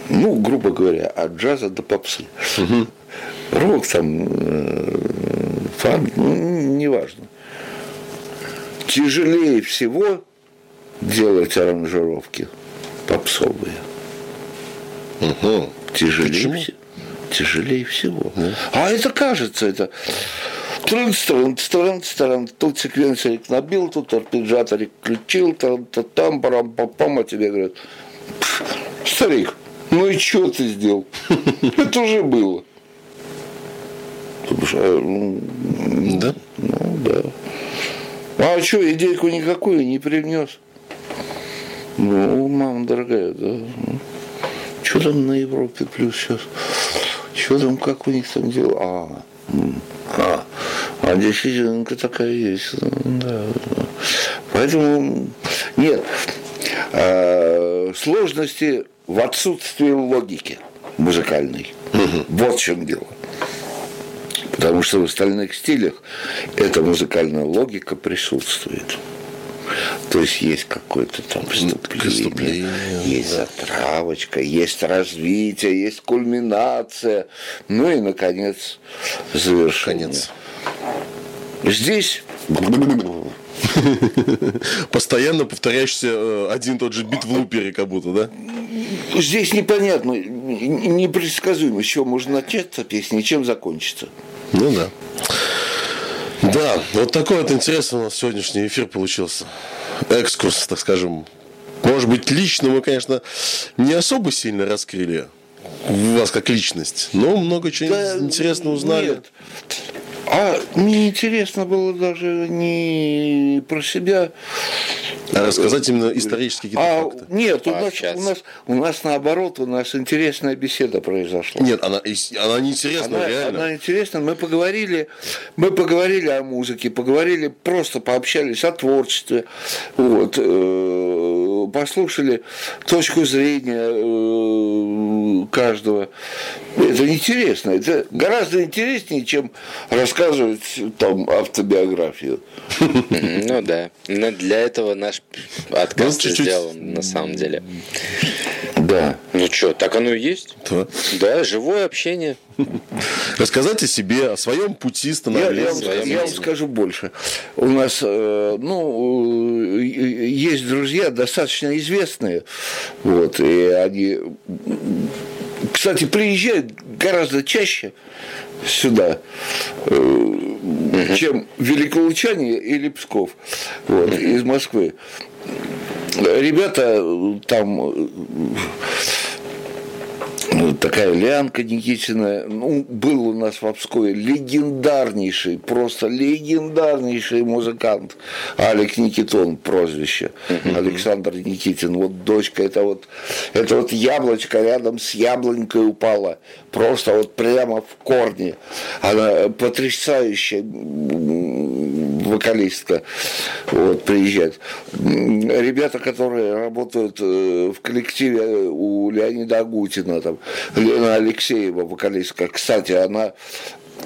ну, грубо говоря, от джаза до попсы. Угу. Рок там, э, фан, ну, неважно тяжелее всего делать аранжировки попсовые. Угу. Тяжелее, всего. тяжелее всего. Да. А это кажется, это трын стрын стрын стрын тут секвенсорик набил, тут арпеджаторик включил, там, там, парам, пам, а тебе говорят, старик, ну и что ты сделал? Это уже было. Да? Ну, да. А что, идейку никакую не привнес? Ну, мама дорогая, да. Что там на Европе плюс сейчас? Что там, как у них там дела? А, а, а действительно такая есть. Да, да. Поэтому нет. А, сложности в отсутствии логики музыкальной. Угу. Вот в чем дело. Потому что в остальных стилях эта музыкальная логика присутствует. То есть есть какое-то там вступление, есть да. затравочка, есть развитие, есть кульминация, ну и, наконец, завершение. Конец. Здесь Постоянно повторяющийся э, один тот же бит в лупере, как будто, да? Здесь непонятно, непредсказуемо, с чего можно начаться песня и чем закончится. Ну да. Да, вот такой вот интересный у нас сегодняшний эфир получился. Экскурс, так скажем. Может быть, лично мы, конечно, не особо сильно раскрыли вас как личность, но много чего да, интересного узнали. Нет. А мне интересно было даже не про себя. А рассказать именно исторические какие-то а, факты. Нет, у, а, нас, у, нас, у нас наоборот, у нас интересная беседа произошла. Нет, она, она не интересная, она, реально. Она интересная. Мы поговорили, мы поговорили о музыке, поговорили, просто пообщались о творчестве. Вот, э, послушали точку зрения э, каждого. Это интересно. Это гораздо интереснее, чем рассказывать там автобиографию. Ну да. Но для этого наш отказ чуть-чуть... сделан на самом деле. Да. Ну что, так оно и есть? Да. Да, живое общение. Рассказать о себе, о своем пути становления. Я, я, я вам скажу больше. У нас, э, ну, э, есть друзья достаточно известные, вот, и они, кстати, приезжают гораздо чаще сюда, э, чем великолучане или Псков вот, из Москвы. Ребята там ну, такая Лянка Никитина, ну, был у нас в Обскове легендарнейший, просто легендарнейший музыкант. Алек Никитон, прозвище, Александр Никитин, вот дочка, это вот, это вот яблочко рядом с яблонькой упала, просто вот прямо в корне, она потрясающая вокалистка, вот, приезжает. Ребята, которые работают э, в коллективе у Леонида Агутина, там, Лена Алексеева, вокалистка. Кстати, она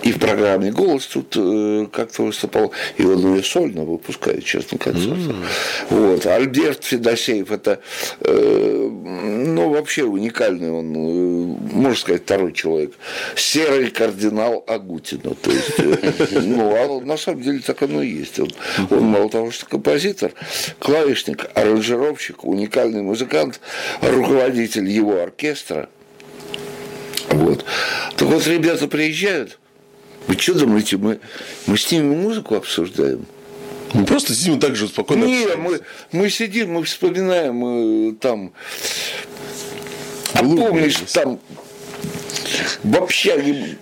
и в программе «Голос» тут э, как-то выступал, и он ее сольно выпускает, честно концерт. Mm. Вот. Альберт Федосеев, это, э, ну, вообще уникальный он, э, можно сказать, второй человек. Серый кардинал Агутина. То есть, э, ну, а на самом деле так оно и есть. Он, он мало того, что композитор, клавишник, аранжировщик, уникальный музыкант, руководитель его оркестра. Вот. Так вот, ребята приезжают, вы что думаете, мы, мы с ними музыку обсуждаем? Мы просто сидим так же спокойно. Нет, мы, мы сидим, мы вспоминаем мы, там. А помнишь, там в общаге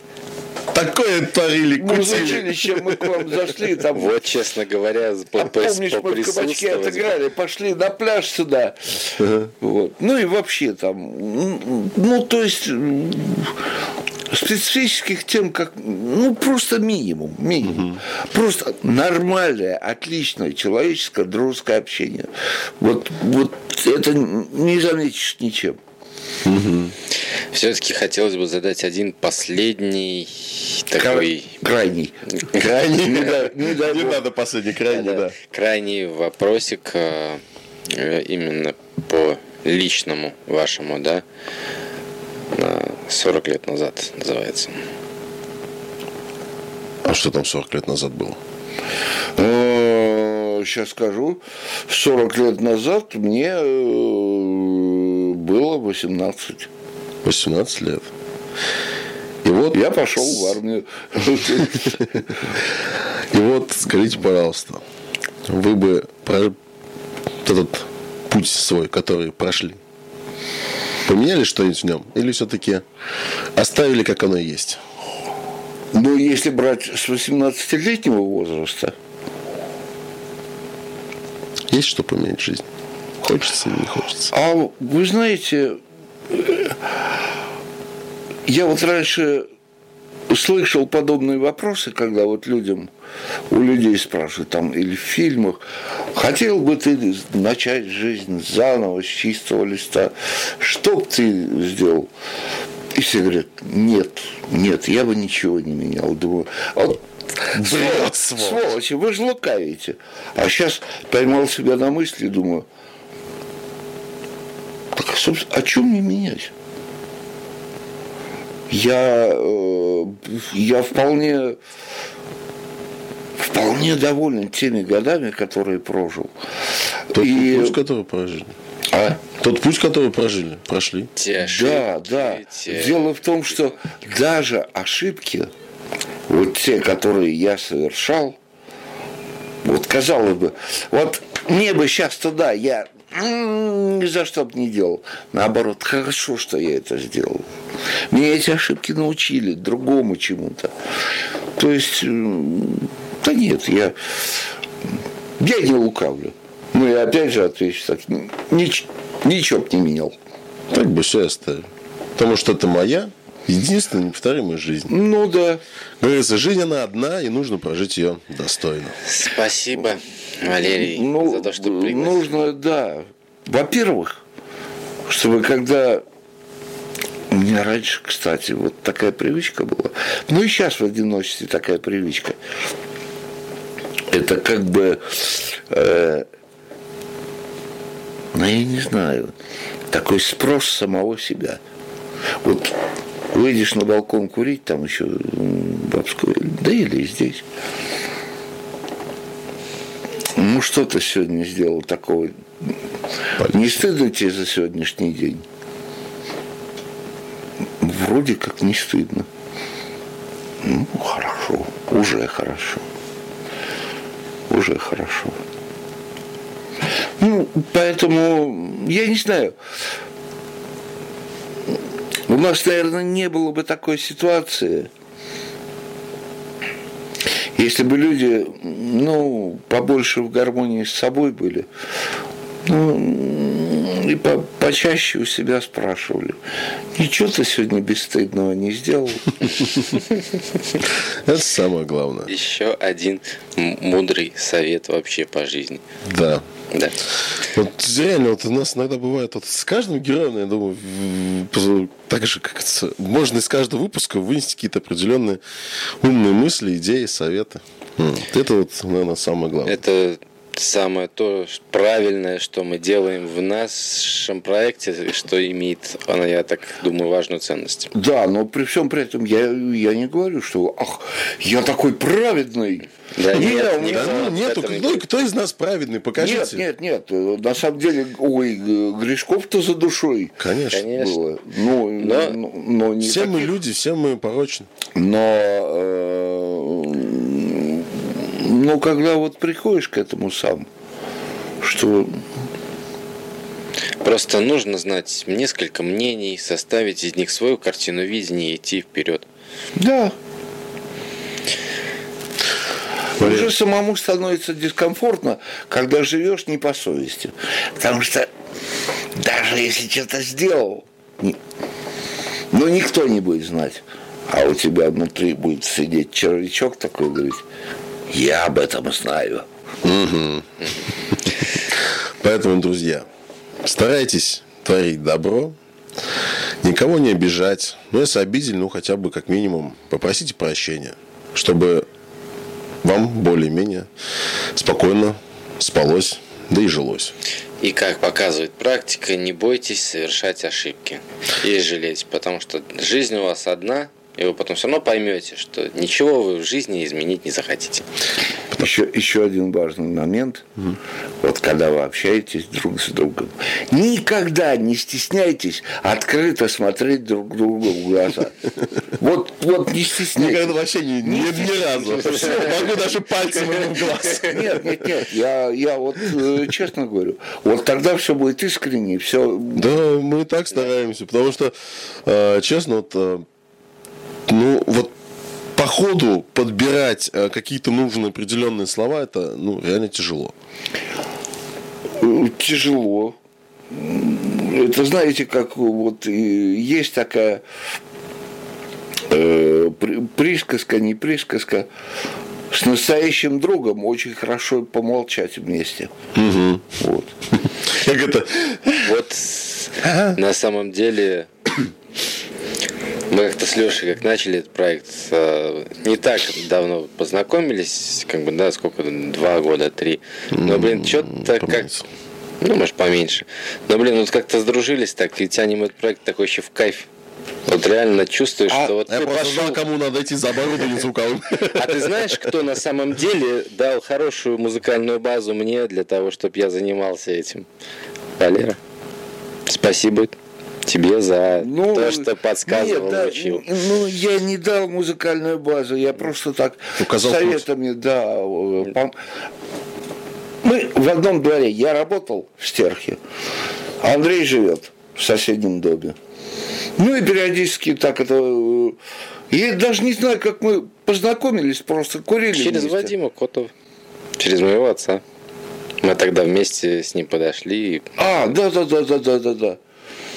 Такое творили, Мы в училище, мы к вам зашли, там... Вот, честно говоря, по, а помнишь, мы в кабачке отыграли, пошли на пляж сюда. Uh-huh. Вот. Ну и вообще там, ну, то есть специфических тем, как, ну, просто минимум, минимум. Угу. Просто нормальное, отличное человеческое, дружеское общение. Вот, вот это не заметишь ничем. Угу. Все-таки хотелось бы задать один последний такой... Крайний. Крайний. Не надо последний, крайний, да. Крайний вопросик э, именно по личному вашему, да, 40 лет назад называется. А что там 40 лет назад было? Сейчас э, скажу. 40 лет назад мне э, было 18. 18 лет. И вот я пошел в армию. И вот скажите, пожалуйста, вы бы этот путь свой, который прошли, Поменяли что-нибудь в нем? Или все-таки оставили, как оно есть? Ну, если брать с 18-летнего возраста. Есть что поменять в жизни? Хочется или не хочется? А вы знаете, я вот раньше слышал подобные вопросы, когда вот людям, у людей спрашивают там, или в фильмах, хотел бы ты начать жизнь заново, с чистого листа, что бы ты сделал? И все говорят, нет, нет, я бы ничего не менял. Думаю, вот Бред, сволочь. сволочи, вы же лукавите. А сейчас поймал себя на мысли, думаю, так, собственно, о чем мне менять? Я, э, я вполне, вполне доволен теми годами, которые прожил. Тот и... путь, который прожили. А? Тот путь, который прожили, прошли. Те ошибки, да, да. Те... Дело в том, что даже ошибки, вот те, которые я совершал, вот казалось бы, вот мне бы сейчас туда, я за что бы не делал. Наоборот, хорошо, что я это сделал. Меня эти ошибки научили другому чему-то. То есть, да нет, я, я не лукавлю. Ну и опять же отвечу так, нич, ничего бы не менял. Так бы все оставил. Потому что это моя единственная неповторимая жизнь. Ну да. Говорится, жизнь она одна, и нужно прожить ее достойно. Спасибо, Валерий, ну, за то, что пригласил. Нужно, да. Во-первых, чтобы когда у меня раньше, кстати, вот такая привычка была. Ну и сейчас в одиночестве такая привычка. Это как бы, э, ну я не знаю, такой спрос самого себя. Вот выйдешь на балкон курить, там еще в Обской, да или здесь. Ну что ты сегодня сделал такого? Не стыдно тебе за сегодняшний день? вроде как не стыдно. Ну, хорошо, уже хорошо. Уже хорошо. Ну, поэтому, я не знаю, у нас, наверное, не было бы такой ситуации, если бы люди, ну, побольше в гармонии с собой были. Ну, и по, почаще у себя спрашивали, ничего ты сегодня бесстыдного не сделал? Это самое главное. Еще один мудрый совет вообще по жизни. Да. Да. Вот реально, вот у нас иногда бывает, вот с каждым героем, я думаю, так же, как это, можно из каждого выпуска вынести какие-то определенные умные мысли, идеи, советы. Вот это вот, наверное, самое главное. Это самое то правильное, что мы делаем в нашем проекте, что имеет, она, я так думаю, важную ценность. Да, но при всем при этом я, я не говорю, что ах, я такой праведный. Да, нет, Нет, никто да, ну, нету, этом не кто, из нас праведный? Покажите. Нет, нет, нет. На самом деле, ой, грешков-то за душой Конечно. Конечно. было. Ну, Но- но, но не Все мы таких. люди, все мы порочны. Но, э, но когда вот приходишь к этому сам, что Просто нужно знать несколько мнений, составить из них свою картину видения и идти вперед. да, Блин. уже самому становится дискомфортно, когда живешь не по совести. Потому что даже если что-то сделал, ну никто не будет знать. А у тебя внутри будет сидеть червячок такой, говорить, я об этом знаю. Поэтому, друзья, старайтесь творить добро, никого не обижать. Но если обидели, ну хотя бы как минимум попросите прощения, чтобы вам более-менее спокойно спалось, да и жилось. И как показывает практика, не бойтесь совершать ошибки и жалеть, потому что жизнь у вас одна, и вы потом все равно поймете, что ничего вы в жизни изменить не захотите. Еще, еще один важный момент. Вот когда вы общаетесь друг с другом, никогда не стесняйтесь открыто смотреть друг другу в глаза. Вот, вот не стесняйтесь. Никогда вообще ни, ни, ни разу. Всё, могу даже пальцем в глаз. Нет, нет, нет, я, я вот э, честно говорю, вот тогда все будет искренне, все. Да, мы и так стараемся, потому что, э, честно, вот, э, ну, вот по ходу подбирать э, какие-то нужные определенные слова, это, ну, реально тяжело. Э, Тяжело. Это знаете, как вот есть такая э, при- присказка, не присказка. С настоящим другом очень хорошо помолчать вместе. Вот. Как это? Вот на самом деле мы как-то с Лешей, как начали этот проект, э, не так давно познакомились, как бы, да, сколько, два года, три. Но, блин, что-то как... Ну, может, поменьше. Но, блин, вот как-то сдружились так, и тянем этот проект такой еще в кайф. Вот реально чувствуешь, А что вот Я ты просто пошел... знал, кому надо идти за оборудованием звуковым. А ты знаешь, кто на самом деле дал хорошую музыкальную базу мне для того, чтобы я занимался этим? Валера. Спасибо тебе за то, что подсказывал, нет, да, учил. ну, я не дал музыкальную базу, я просто так Указал советами, да. э, пом- Мы в одном дворе, я работал в Стерхе, а Андрей живет в соседнем доме. Ну и периодически так это... э, Я даже не знаю, как мы познакомились, просто курили Через вместе. Вадима Котова. Через моего отца. Мы тогда вместе с ним подошли. и А, да, да, да, да, да, да, да.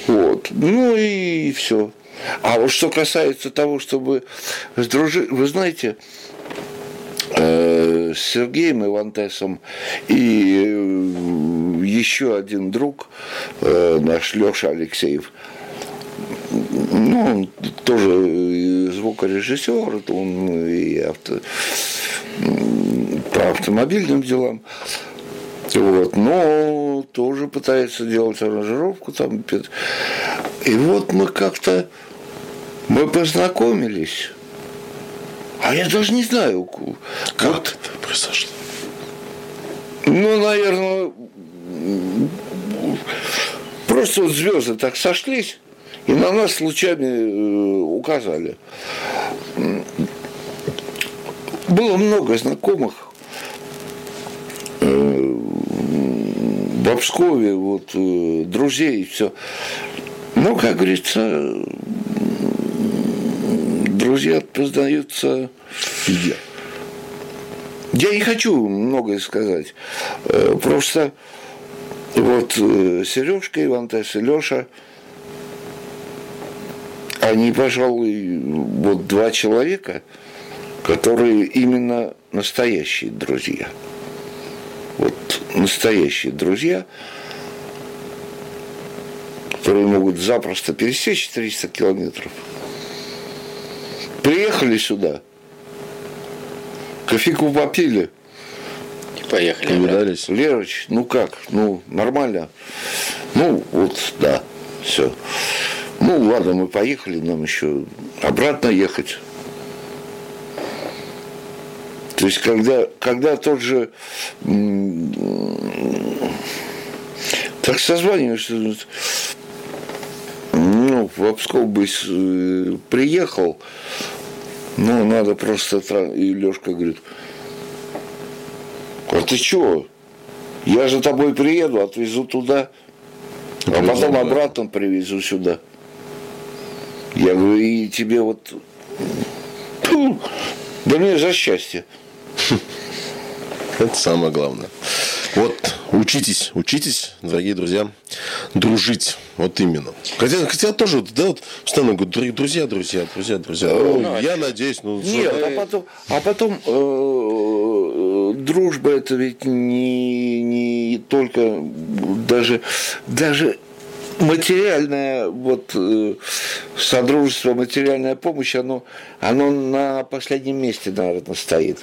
Вот. Ну и все. А вот что касается того, чтобы сдружить, вы знаете, э, с Сергеем Ивантесом и э, еще один друг, э, наш Леша Алексеев, ну, он тоже звукорежиссер, он и авто, по автомобильным делам. Вот, но тоже пытается делать аранжировку там. И вот мы как-то мы познакомились. А я даже не знаю, Как вот, это произошло? ну, наверное, просто вот звезды так сошлись и на нас случайно э, указали. Было много знакомых в Обскове, вот, э, друзей, все. Но, как говорится, друзья познаются Фигня. я не хочу многое сказать. Э, Просто вот э, Сережка Ивантес и Леша, они, пожалуй, вот два человека, которые именно настоящие друзья. Настоящие друзья, которые могут запросто пересечь 300 километров. Приехали сюда, кофейку попили – поехали. Повидались. Лерыч, ну как? Ну, нормально. Ну, вот, да, все. Ну, ладно, мы поехали, нам еще обратно ехать. То есть, когда, когда тот же так созваниваешься, ну, в Псков бы э, приехал, ну, надо просто, и Лешка говорит, а ты чего? Я же тобой приеду, отвезу туда, а потом обратно привезу сюда. Я говорю, и тебе вот... Да мне за счастье. Это самое главное. Вот учитесь, учитесь, дорогие друзья, дружить. Вот именно. Хотя, хотя тоже, да, вот постоянно говорю, друзья, друзья, друзья, друзья. Ну, ну, я надеюсь, ну. Нет, а потом, а потом э, дружба это ведь не, не только даже даже материальное вот э, содружество, материальная помощь, оно, оно на последнем месте, наверное, стоит.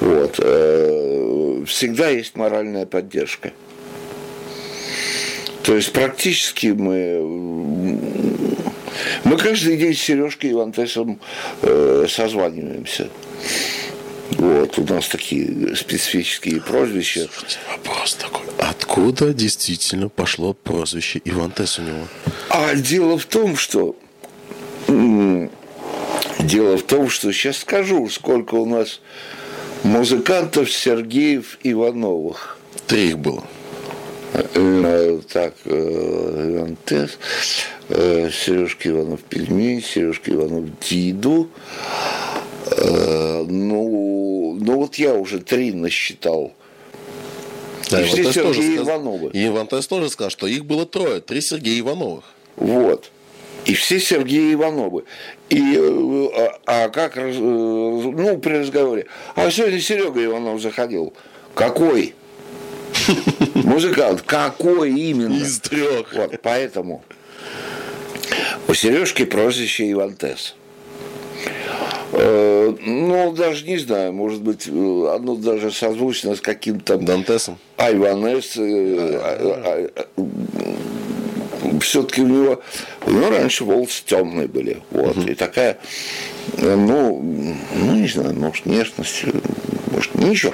Вот. Э, всегда есть моральная поддержка. То есть практически мы мы каждый день с Сережкой Ивантесом э, созваниваемся. Вот, у нас такие специфические прозвища. Слушайте, вопрос такой. Откуда действительно пошло прозвище Ивантес у него? А дело в том, что Дело в том, что сейчас скажу, сколько у нас музыкантов Сергеев Ивановых. Три их было. Э, так, э, Ивантес, э, Сережка Иванов Пельмень, Сережка Иванов Диду, Э, ну, ну вот я уже три насчитал. Да, и все Сергеи Ивановы. И Иван Тес тоже сказал, что их было трое, три Сергея Ивановых. Вот. И все Сергеи Ивановы. И, э, а, а как, э, ну, при разговоре, а сегодня Серега Иванов заходил. Какой? Музыкант. Какой именно? Из трех. Вот, поэтому у Сережки прозвище Иван Тесс. Э, ну, даже не знаю, может быть, э, оно даже созвучно с каким-то... Дантесом? Айванес. Э, а, а, а, Все-таки у него, у него раньше волосы темные были. Вот. И такая, ну, ну, не знаю, может, внешность, может, ничего.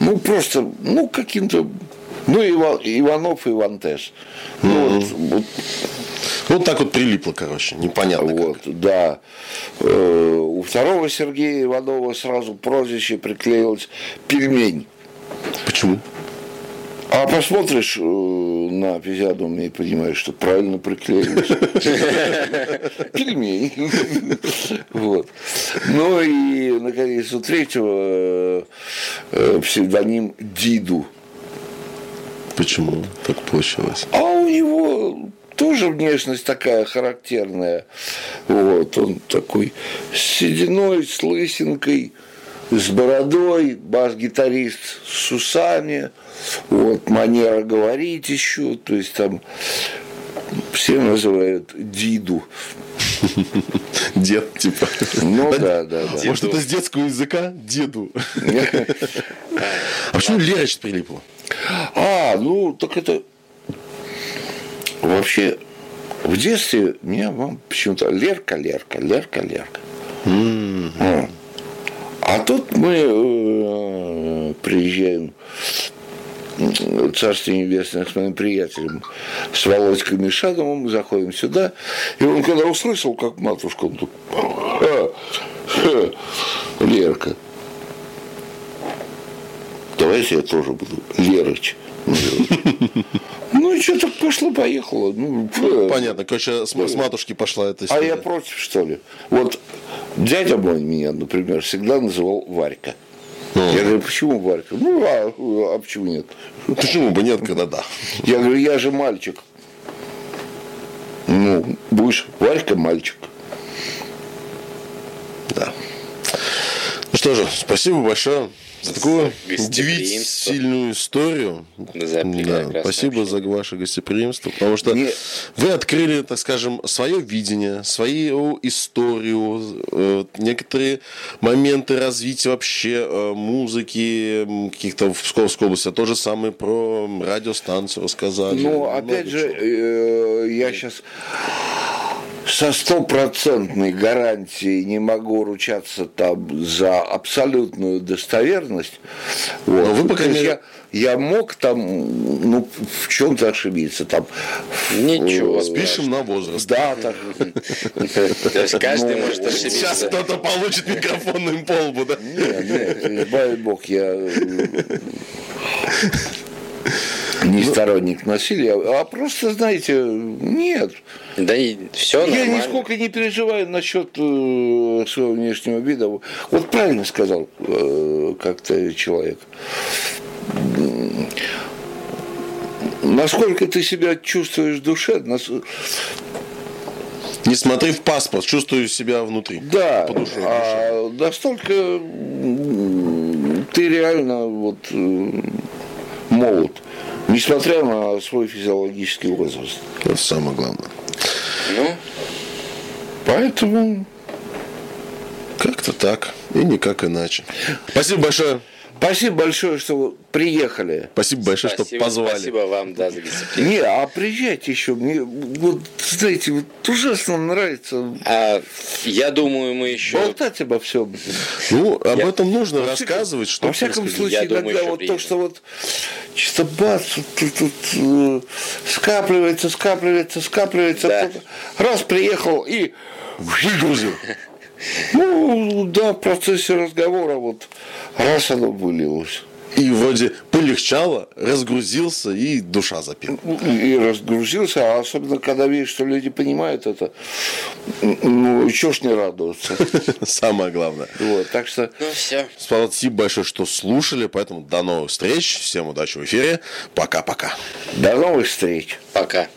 Ну, просто, ну, каким-то ну, Иван, Иванов и Ивантес. Ну, mm-hmm. вот, вот вот так вот прилипло, короче, непонятно. Вот, как. да. Э, у второго Сергея Иванова сразу прозвище приклеилось пельмень. Почему? А посмотришь э, на физиономию и понимаешь, что правильно приклеилось. Пельмень. Вот. Ну и, наконец, у третьего э, псевдоним Диду. Почему так получилось? А у него тоже внешность такая характерная. Вот, он такой с сединой, с лысинкой, с бородой, бас-гитарист с усами, вот, манера говорить еще, то есть там все называют Диду. Дед, типа. Ну да, да, да. Может, это с детского языка деду. А почему Лерыч прилипло? А, ну, так это Вообще, в детстве меня мама почему-то Лерка, Лерка, Лерка, Лерка. Mm-hmm. А тут мы э, приезжаем Царство Небесное с моим приятелем, с Володькой Мишадовым, заходим сюда, и он когда услышал, как матушка, он тут, а, Лерка, давайте я тоже буду Лерыч. Ну и что так пошло-поехало. Ну, ну, понятно, короче, с, с матушки пошла эта история. А я против, что ли? Вот дядя мой меня, например, всегда называл Варька. Я говорю, почему Варька? Ну, а, а почему нет? Почему бы нет, когда да? Я говорю, я же мальчик. Ну, будешь Варька мальчик. Да. Ну что же, спасибо большое за такую удивительную историю. За прекрасное спасибо за ваше гостеприимство, потому что Не- вы открыли, так скажем, свое видение, свою историю, э, некоторые моменты развития вообще э, музыки каких-то в Псковской области. А то же самое про радиостанцию рассказали. Ну, опять же, чего. э, я сейчас со стопроцентной гарантией не могу ручаться там за абсолютную достоверность. Вот. Но вы, по крайней мере- я, я мог там ну, в чем-то ошибиться. Там, Ничего. э, Спишем на возраст. Да, так. То есть каждый Ну, может Сейчас ошибиться. кто-то получит микрофонным полбу, да? Нет, нет, избави Бог, я э, не сторонник насилия, а просто, знаете, нет. Да и все Я нормально. нисколько не переживаю насчет э, своего внешнего вида. Вот правильно сказал э, как-то человек. Насколько ты себя чувствуешь в душе, нас- Не смотри в паспорт, чувствую себя внутри. да, По душе. а настолько м, ты реально вот э, молод, несмотря на свой физиологический возраст. Это самое главное. Ну, Поэтому Как-то так. И никак иначе. Спасибо большое. Спасибо большое, что вы приехали. Спасибо большое, что спасибо, позвали. спасибо вам, да, за. Не, а приезжайте еще. Мне, вот, знаете, вот ужасно нравится А, я думаю, мы еще... болтать обо всем. Ну, об Я- этом нужно рассказывать, что Во всяком случае, Я думаю, иногда еще вот то, приедем. что вот чисто бац, тут, тут, э, скапливается, скапливается, скапливается. Да. Раз приехал и Выгрузил. Ну да, в процессе разговора вот раз оно вылилось. И вроде полегчало, разгрузился и душа запела. И разгрузился, а особенно когда видишь, что люди понимают это, ну, чего ж не радоваться. Самое главное. Вот, так что Ну, все. Спасибо большое, что слушали. Поэтому до новых встреч. Всем удачи в эфире. Пока-пока. до новых встреч. Пока.